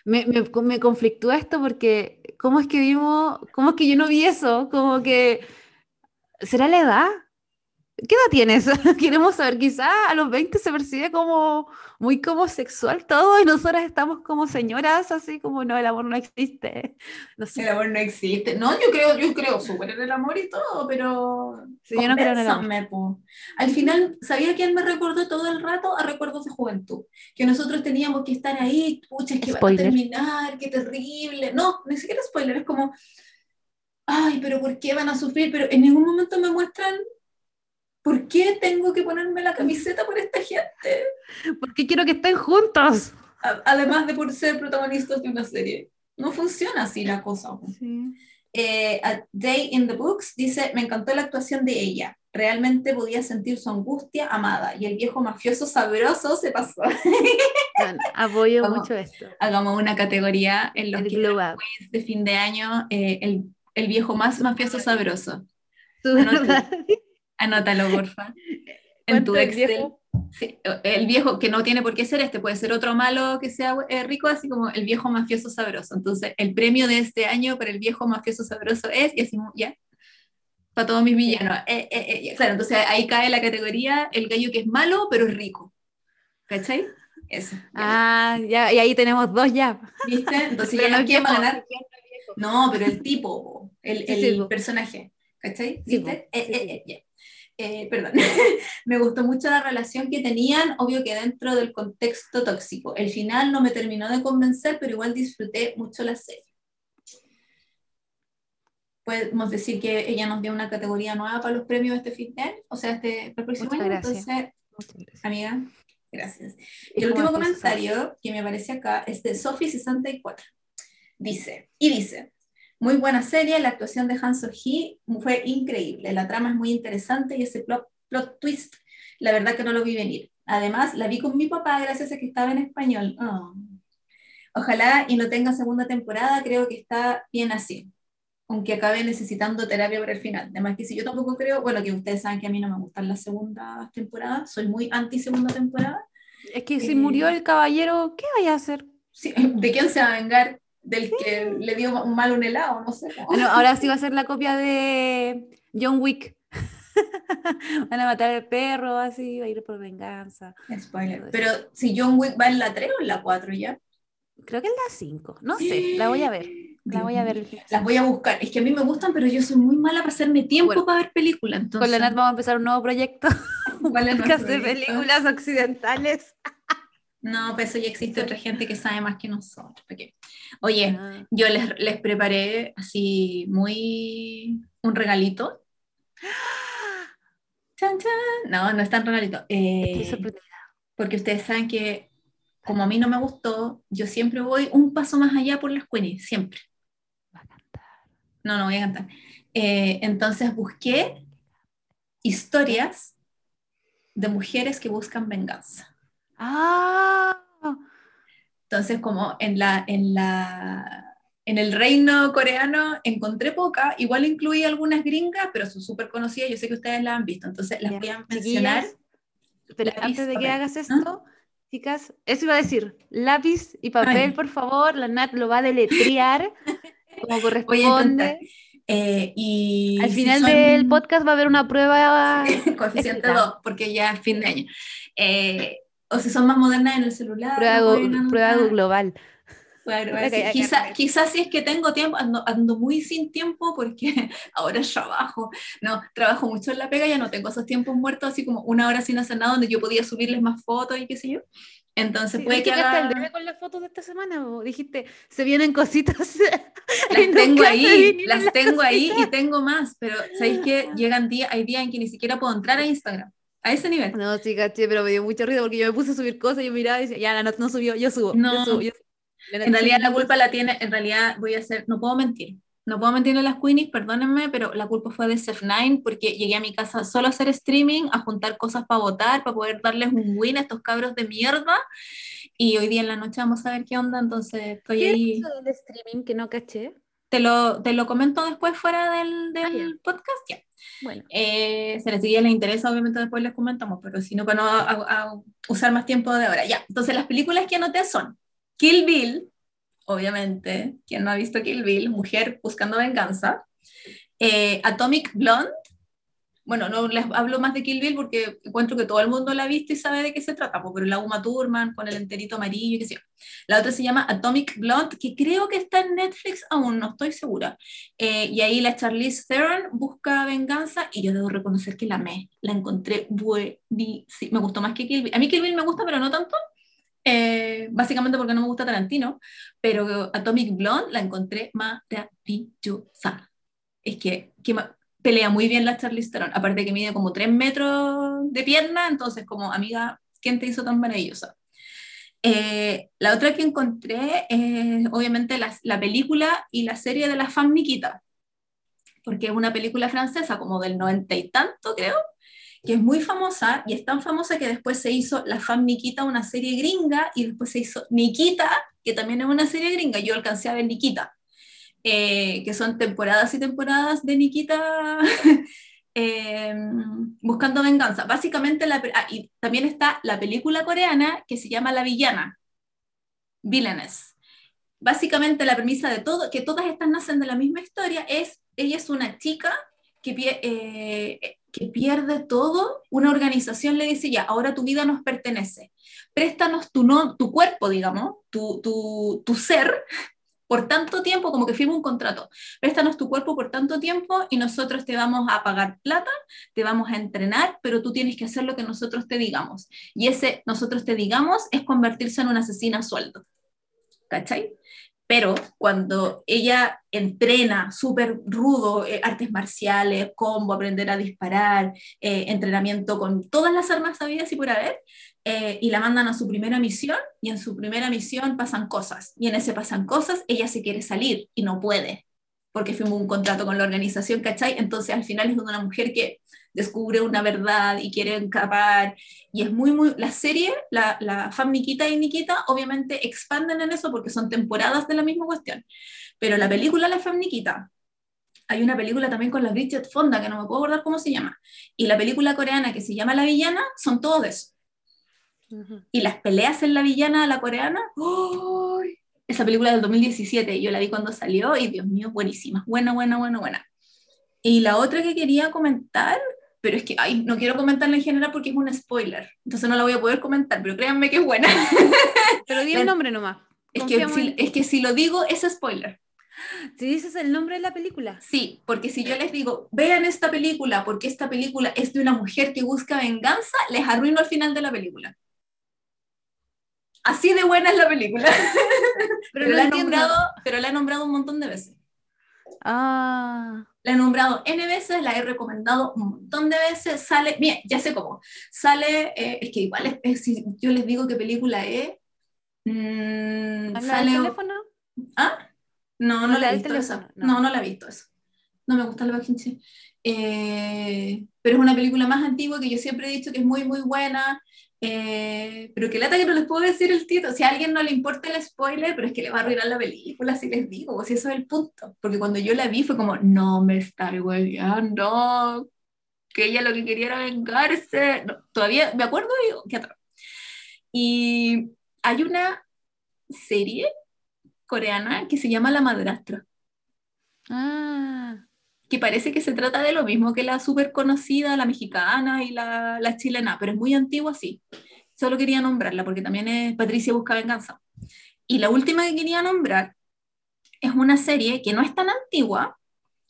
me, me, me conflictúa esto porque, ¿cómo es que vimos, cómo es que yo no vi eso? Como que, ¿será la edad? ¿Qué edad tienes? Queremos saber, quizá a los 20 se percibe como muy como sexual todo y nosotras estamos como señoras, así como no, el amor no existe. No sé, El amor no existe. No, yo creo, yo creo súper en el amor y todo, pero... Sí, yo no creo en el amor. Al final, ¿sabía quién me recordó todo el rato? A recuerdos de juventud. Que nosotros teníamos que estar ahí, pucha, es que van a terminar, qué terrible. No, ni siquiera spoiler, es como, ay, pero ¿por qué van a sufrir? Pero en ningún momento me muestran por qué tengo que ponerme la camiseta por esta gente. porque quiero que estén juntos. Además de por ser protagonistas de una serie. No funciona así la cosa. Sí. Eh, A Day in the Books dice, me encantó la actuación de ella. Realmente podía sentir su angustia amada y el viejo mafioso sabroso se pasó. Bueno, apoyo Vamos. mucho esto. Hagamos una categoría en los up. de fin de año, eh, el, el viejo más mafioso sabroso. ¿Tú, Anota. verdad? Anótalo, porfa. En tu ¿Cuánto el Excel. viejo? Sí, el viejo, que no tiene por qué ser este, puede ser otro malo que sea eh, rico, así como el viejo mafioso sabroso. Entonces, el premio de este año para el viejo mafioso sabroso es, y así, ya, para todos mis villanos. Eh, eh, eh. Claro, entonces ahí cae la categoría el gallo que es malo, pero es rico. ¿Cachai? Eso. ya. Ah, ya, y ahí tenemos dos ya. ¿Viste? Entonces, ya, no ¿quién va a viejo, ganar? No, pero el tipo, po, el, Sí, el sí, personaje, ¿cachai? Sí, ¿Viste? Eh, sí, sí. eh, ya. Eh, perdón, me gustó mucho la relación que tenían, obvio que dentro del contexto tóxico. El final no me terminó de convencer, pero igual disfruté mucho la serie. Podemos decir que ella nos dio una categoría nueva para los premios de este fin de año, o sea, este para el próximo Muchas año. gracias. Entonces, Muchas gracias. amiga, gracias. Y el último comentario que me aparece acá es de Sophie64. Dice, y dice, muy buena serie, la actuación de Han So-hee fue increíble, la trama es muy interesante y ese plot, plot twist, la verdad que no lo vi venir. Además, la vi con mi papá gracias a que estaba en español. Oh. Ojalá y no tenga segunda temporada, creo que está bien así. Aunque acabe necesitando terapia para el final. Además que si yo tampoco creo, bueno, que ustedes saben que a mí no me gustan las segundas temporadas, soy muy anti segunda temporada. Es que si Eh, murió el caballero, ¿qué vaya a hacer? ¿De quién se va a vengar? ¿Del que le dio mal un helado? No sé. Bueno, ahora sí va a ser la copia de John Wick. Van a matar al perro, así, va a ir por venganza. Spoiler. Pero si John Wick va en la 3 o en la 4 ya. Creo que es la 5, no sé, la voy a ver. La voy a ver. Las voy a buscar. Es que a mí me gustan, pero yo soy muy mala para hacerme tiempo Bueno, para ver películas. Entonces, Con la Nat vamos a empezar un nuevo proyecto, ¿cuál es de películas occidentales. No, pues eso ya existe otra gente que sabe más que nosotros. porque- Oye, Ah, yo les, les preparé así muy un regalito. Chan, chan. No, no es tan regalito. Eh, porque ustedes saben que como a mí no me gustó, yo siempre voy un paso más allá por las Queenies, siempre. Va a cantar. No, no voy a cantar. Eh, entonces busqué historias de mujeres que buscan venganza. Ah, Entonces, como en la, en la en el reino coreano encontré poca, igual incluí algunas gringas, pero son súper conocidas, yo sé que ustedes las han visto, entonces las Ya. voy a mencionar. Pero Lápiz, antes de que hagas esto, chicas, eso iba a decir, lápiz y papel, Ay. por favor, la Nat lo va a deletrear como corresponde. Eh, y Al si final son- del podcast va a haber una prueba. coeficiente Escrita. 2, porque ya es fin de año. Eh, o si son más modernas en el celular. Prueba, prueba global. quizás quizá si es que tengo tiempo, ando, ando, muy sin tiempo porque ahora trabajo, no, trabajo mucho en la pega, ya no tengo esos tiempos muertos, así como una hora sin hacer nada, donde yo podía subirles más fotos y qué sé yo. Entonces puede que haga... el con las fotos de esta semana? ¿o? Dijiste, se vienen cositas. Las tengo ahí, las tengo ahí y tengo más, pero ¿sabéis que llegan días, hay días en que ni siquiera puedo entrar a Instagram? A ese nivel. No, sí, caché, pero me dio mucha risa porque yo me puse a subir cosas y yo miraba y decía, ya, la no, no subió, yo subo. No, yo subo, yo subo. En realidad la culpa la tiene, en realidad voy a hacer, no puedo mentir, no puedo mentirle a las Queenies, perdónenme, pero la culpa fue de Sef9 porque llegué a mi casa solo a hacer streaming, a juntar cosas para votar, para poder darles un win a estos cabros de mierda. Y hoy día en la noche vamos a ver qué onda, entonces estoy ¿Qué ahí. Es del streaming que no caché? Te lo, te lo comento después fuera del, del ah, podcast, ya. Bueno. Eh, si les interesa, obviamente después les comentamos, pero si no, para no a, a usar más tiempo de ahora. Ya, entonces las películas que anoté son Kill Bill, obviamente, quien no ha visto Kill Bill, Mujer buscando venganza, eh, Atomic Blonde, bueno, no les hablo más de Kill Bill porque encuentro que todo el mundo la ha visto y sabe de qué se trata, pero la Uma Thurman con el enterito amarillo, qué sé yo. La otra se llama Atomic Blonde, que creo que está en Netflix aún, no estoy segura. Eh, y ahí la Charlize Theron busca venganza y yo debo reconocer que la amé, la encontré buenísima, me gustó más que Kill Bill. A mí Kill Bill me gusta, pero no tanto, eh, básicamente porque no me gusta Tarantino, pero Atomic Blonde la encontré maravillosa. Es que, que pelea muy bien la Charlize Theron, aparte que mide como 3 metros de pierna, entonces como amiga, ¿quién te hizo tan maravillosa? Eh, la otra que encontré es obviamente la, la, película y la serie de la fan Nikita, porque es una película francesa como del noventa y tanto, creo, que es muy famosa y es tan famosa que después se hizo La Fan Nikita, una serie gringa, y después se hizo Nikita, que también es una serie gringa. Yo alcancé a ver Nikita, eh, que son temporadas y temporadas de Nikita eh, buscando venganza. Básicamente, la, ah, y también está la película coreana que se llama La Villana, Villainess. Básicamente la premisa de todo, que todas estas nacen de la misma historia, es, ella es una chica que, eh, que pierde todo, una organización le dice, ya, ahora tu vida nos pertenece, préstanos tu, no, tu cuerpo, digamos, tu, tu, tu ser, por tanto tiempo, como que firma un contrato, préstanos tu cuerpo por tanto tiempo y nosotros te vamos a pagar plata, te vamos a entrenar, pero tú tienes que hacer lo que nosotros te digamos. Y ese nosotros te digamos es convertirse en una asesina a sueldo. ¿Cachai? pero cuando ella entrena súper rudo, eh, artes marciales, combo, aprender a disparar, eh, entrenamiento con todas las armas sabidas y por haber, eh, y la mandan a su primera misión, y en su primera misión pasan cosas, y en ese pasan cosas, ella se quiere salir y no puede, porque firmó un contrato con la organización, ¿cachai? Entonces al final es una mujer que descubre una verdad y quiere escapar. Y es muy, muy. La serie, la, la fan Nikita y Nikita, obviamente expanden en eso porque son temporadas de la misma cuestión. Pero la película La fan Nikita, hay una película también con la Bridget Fonda, que no me puedo acordar cómo se llama. Y la película coreana que se llama La Villana, son todo de eso. Y las peleas en La Villana, la coreana, esa película del 2017, yo la vi cuando salió y Dios mío, buenísima, buena, buena, buena, buena. Y la otra que quería comentar, pero es que, ay, no quiero comentarla en general porque es un spoiler, entonces no la voy a poder comentar, pero créanme que es buena. Pero di el nombre nomás. Es que, si, es que si lo digo es spoiler. Si dices el nombre de la película. Sí, porque si yo les digo, vean esta película, porque esta película es de una mujer que busca venganza, les arruino al final de la película. Así de buena es la película. pero, la he nombrado, pero la he nombrado un montón de veces. Ah. La he nombrado N veces, la he recomendado un montón de veces. Sale, bien, ya sé cómo. Sale, eh, es que igual es, si yo les digo qué película es. Mmm, sale, teléfono? ¿Ah? No, no, la he visto esa. No. no. la he visto eso. No me gusta el Bajinche. Eh, pero es una película más antigua que yo siempre he dicho que es muy, muy buena. Eh, pero que lata que no les puedo decir el título. Si a alguien no le importa el spoiler, pero es que le va a arruinar la película, si les digo, si eso es el punto. Porque cuando yo la vi fue como, no me está no que ella lo que quería era vengarse. todavía me acuerdo y ¿qué Y hay una serie coreana que se llama La Madrastra. Ah. Que parece que se trata de lo mismo que la súper conocida, la mexicana y la, la, chilena, pero es muy antigua, sí. Solo quería nombrarla porque también es Patricia Busca Venganza. Y la última que quería nombrar es una serie que no es tan antigua,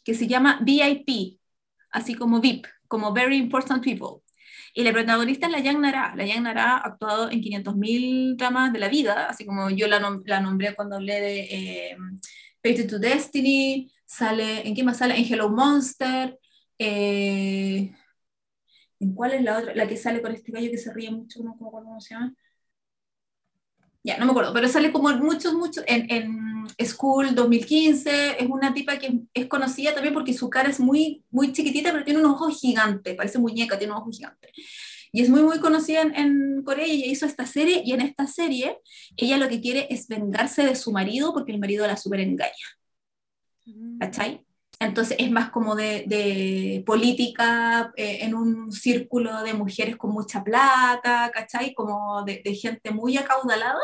que se llama VIP, así como VIP, como Very Important People. Y la protagonista es la Yang Nara. La Yang Nara ha actuado en 500.000 dramas de la vida, así como yo la, la nombré cuando hablé de eh, Pated to Destiny, sale, ¿en qué más sale? En Hello Monster. Eh, ¿En cuál es la otra? La que sale con este gallo que se ríe mucho, no me acuerdo cómo se llama. Ya, no me acuerdo, pero sale como muchos, muchos, en, en School 2015, es una tipa que es conocida también porque su cara es muy, muy chiquitita, pero tiene unos ojos gigantes, parece muñeca, tiene unos ojos gigantes. Y es muy, muy conocida en, en Corea y ella hizo esta serie, y en esta serie ella lo que quiere es vengarse de su marido porque el marido la super engaña. ¿Cachai? Entonces es más como de, política eh, en un círculo de mujeres con mucha plata, ¿cachai? Como de, gente muy acaudalada,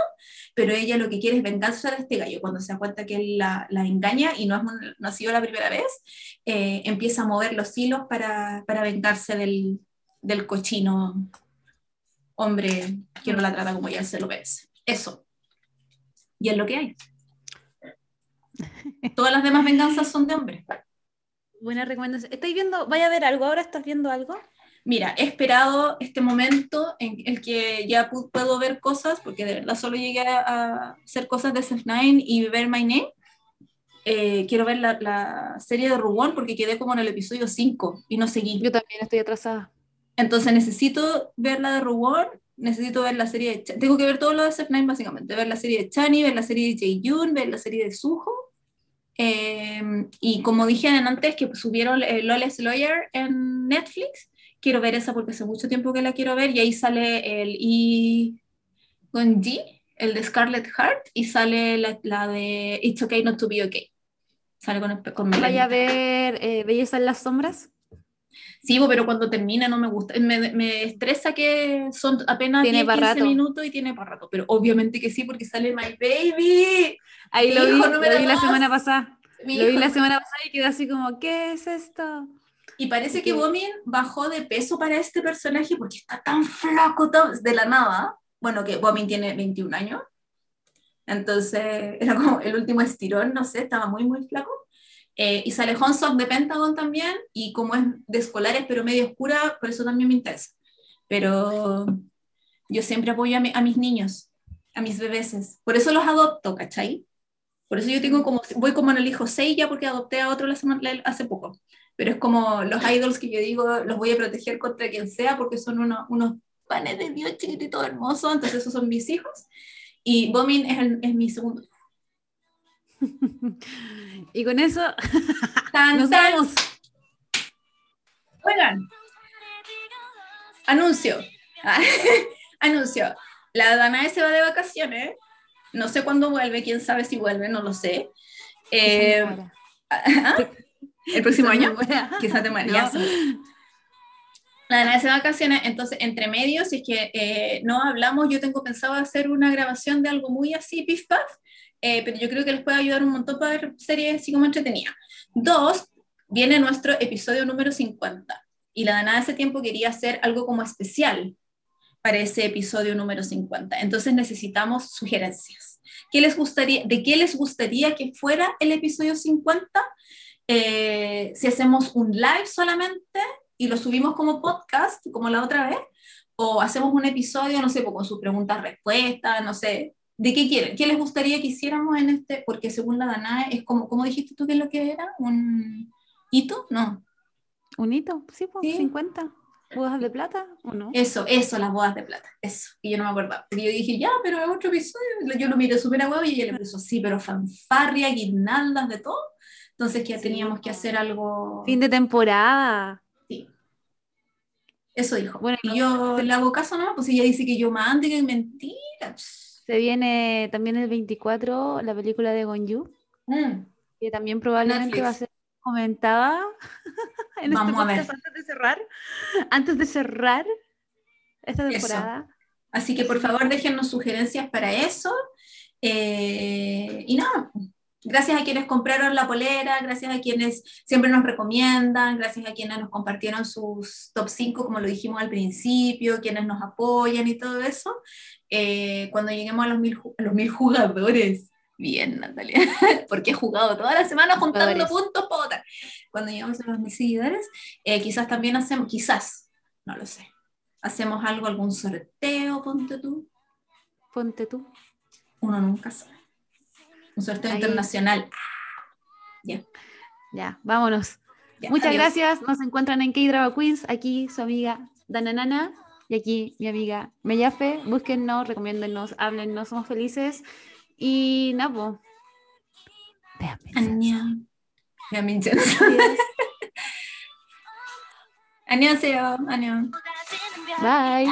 pero ella lo que quiere es venganza de este gallo. Cuando se da cuenta que él la, engaña y no, es, no ha sido la primera vez, eh, empieza a mover los hilos para, para vengarse del, del, cochino hombre que no la trata como ya se lo ves. Eso. Y es lo que hay. Todas las demás venganzas son de hombres. Buena recomendación. ¿Estáis viendo, vaya a ver algo ahora? ¿Estás viendo algo? Mira, he esperado este momento en el que ya puedo ver cosas, porque de verdad solo llegué a hacer cosas de SF9 y ver My Name. Eh, quiero ver la, la, serie de Rubón porque quedé como en el episodio 5 y no seguí. Yo también estoy atrasada. Entonces necesito ver la de Rubón, necesito ver la serie de... Tengo que ver todo lo de SF9 básicamente, ver la serie de Chani, ver la serie de Jae-yoon, ver la serie de Suho Em, y como dije antes, que subieron el Lawless Lawyer en Netflix, quiero ver esa porque hace mucho tiempo que la quiero ver, y ahí sale el I. G, el de Scarlet Heart, y sale la, de It's Okay Not to Be Okay. Sale con, con ¿Vaya a ver eh, Belleza en las Sombras? Sí, pero cuando termina no me gusta. Me, me estresa que son apenas 10, 15 minutos y tiene para rato. Pero obviamente que sí, porque sale My Baby. Ahí lo vi, lo vi la semana pasada. lo vi la semana pasada y quedé así como, ¿qué es esto? Y parece que Bomin bajó de peso para este personaje porque está tan flaco de la nada. Bueno, que Bomin tiene 21 años. Entonces era como el último estirón, no sé, estaba muy, muy flaco. Eh, y sale Honsok de Pentagon también, y como es de escolares, pero medio oscura, por eso también me interesa. Pero yo siempre apoyo a, mis niños, a mis bebeses. Por eso los adopto, ¿cachai? Por eso yo tengo como, voy como en el hijo 6 ya porque adopté a otro la semana, hace poco. Pero es como los idols que yo digo, los voy a proteger contra quien sea porque son unos panes de Dios chiquititos hermosos, entonces esos son mis hijos. Y Bomin es, es mi segundo hijo. y con eso nos vamos. Oigan, anuncio. anuncio. La Danae se va de vacaciones. No sé cuándo vuelve, quién sabe si vuelve, no lo sé. Eh, ¿ah? el próximo año, quizás te María. La Danae se va de vacaciones, entonces entre medios, si es que eh, no hablamos, yo tengo pensado hacer una grabación de algo muy así, pif paf, eh, pero yo creo que les puede ayudar un montón para ver series así como entretenida. Dos, viene nuestro episodio número 50 y la Dana hace tiempo quería hacer algo como especial para ese episodio número 50. Entonces necesitamos sugerencias. ¿Qué les gustaría, ¿De qué les gustaría que fuera el episodio 50? Eh, si hacemos un live solamente y lo subimos como podcast, como la otra vez, o hacemos un episodio, no sé, pues, con sus preguntas-respuestas, no sé, ¿De qué quieren? ¿Qué les gustaría que hiciéramos en este? Porque según la Danae, es como, ¿cómo dijiste tú que es lo que era? ¿Un hito? No. ¿Un hito? Sí, pues 50. ¿Bodas de plata o no? Eso, eso, las bodas de plata, eso. Y yo no me acordaba. Porque yo dije, ya, pero es otro episodio. Yo lo miré súper a huevo y ella le puso, sí, pero fanfarria, guirnaldas, de todo. Entonces que teníamos que hacer algo... Fin de temporada. Sí. Eso dijo. Bueno, y yo le hago caso, ¿no? Pues ella dice que yo mande, que es mentira. Se viene también el 24 la película de Gonju, mm. que también probablemente va a ser comentada en este podcast antes de cerrar. Antes de cerrar esta temporada. Así que por favor déjennos sugerencias para eso. Eh, y nada, gracias a quienes compraron la polera, gracias a quienes siempre nos recomiendan, gracias a quienes nos compartieron sus top 5, como lo dijimos al principio, quienes nos apoyan y todo eso. Eh, cuando lleguemos a los mil, los mil jugadores, bien Natalia, porque he jugado toda la semana juntando puntos para votar. Cuando lleguemos a los mil seguidores, eh, quizás también hacemos, quizás, no lo sé, hacemos algo, algún sorteo, ponte tú. Ponte tú. Uno nunca sabe. Un sorteo internacional. Ya. Ya, vámonos. Muchas gracias. Nos encuentran en K-Drama Queens. Aquí su amiga Dananana y aquí mi amiga Mellafe. Búsquennos, recomiéndennos, háblennos, somos felices. Y nada, Vean. Bye.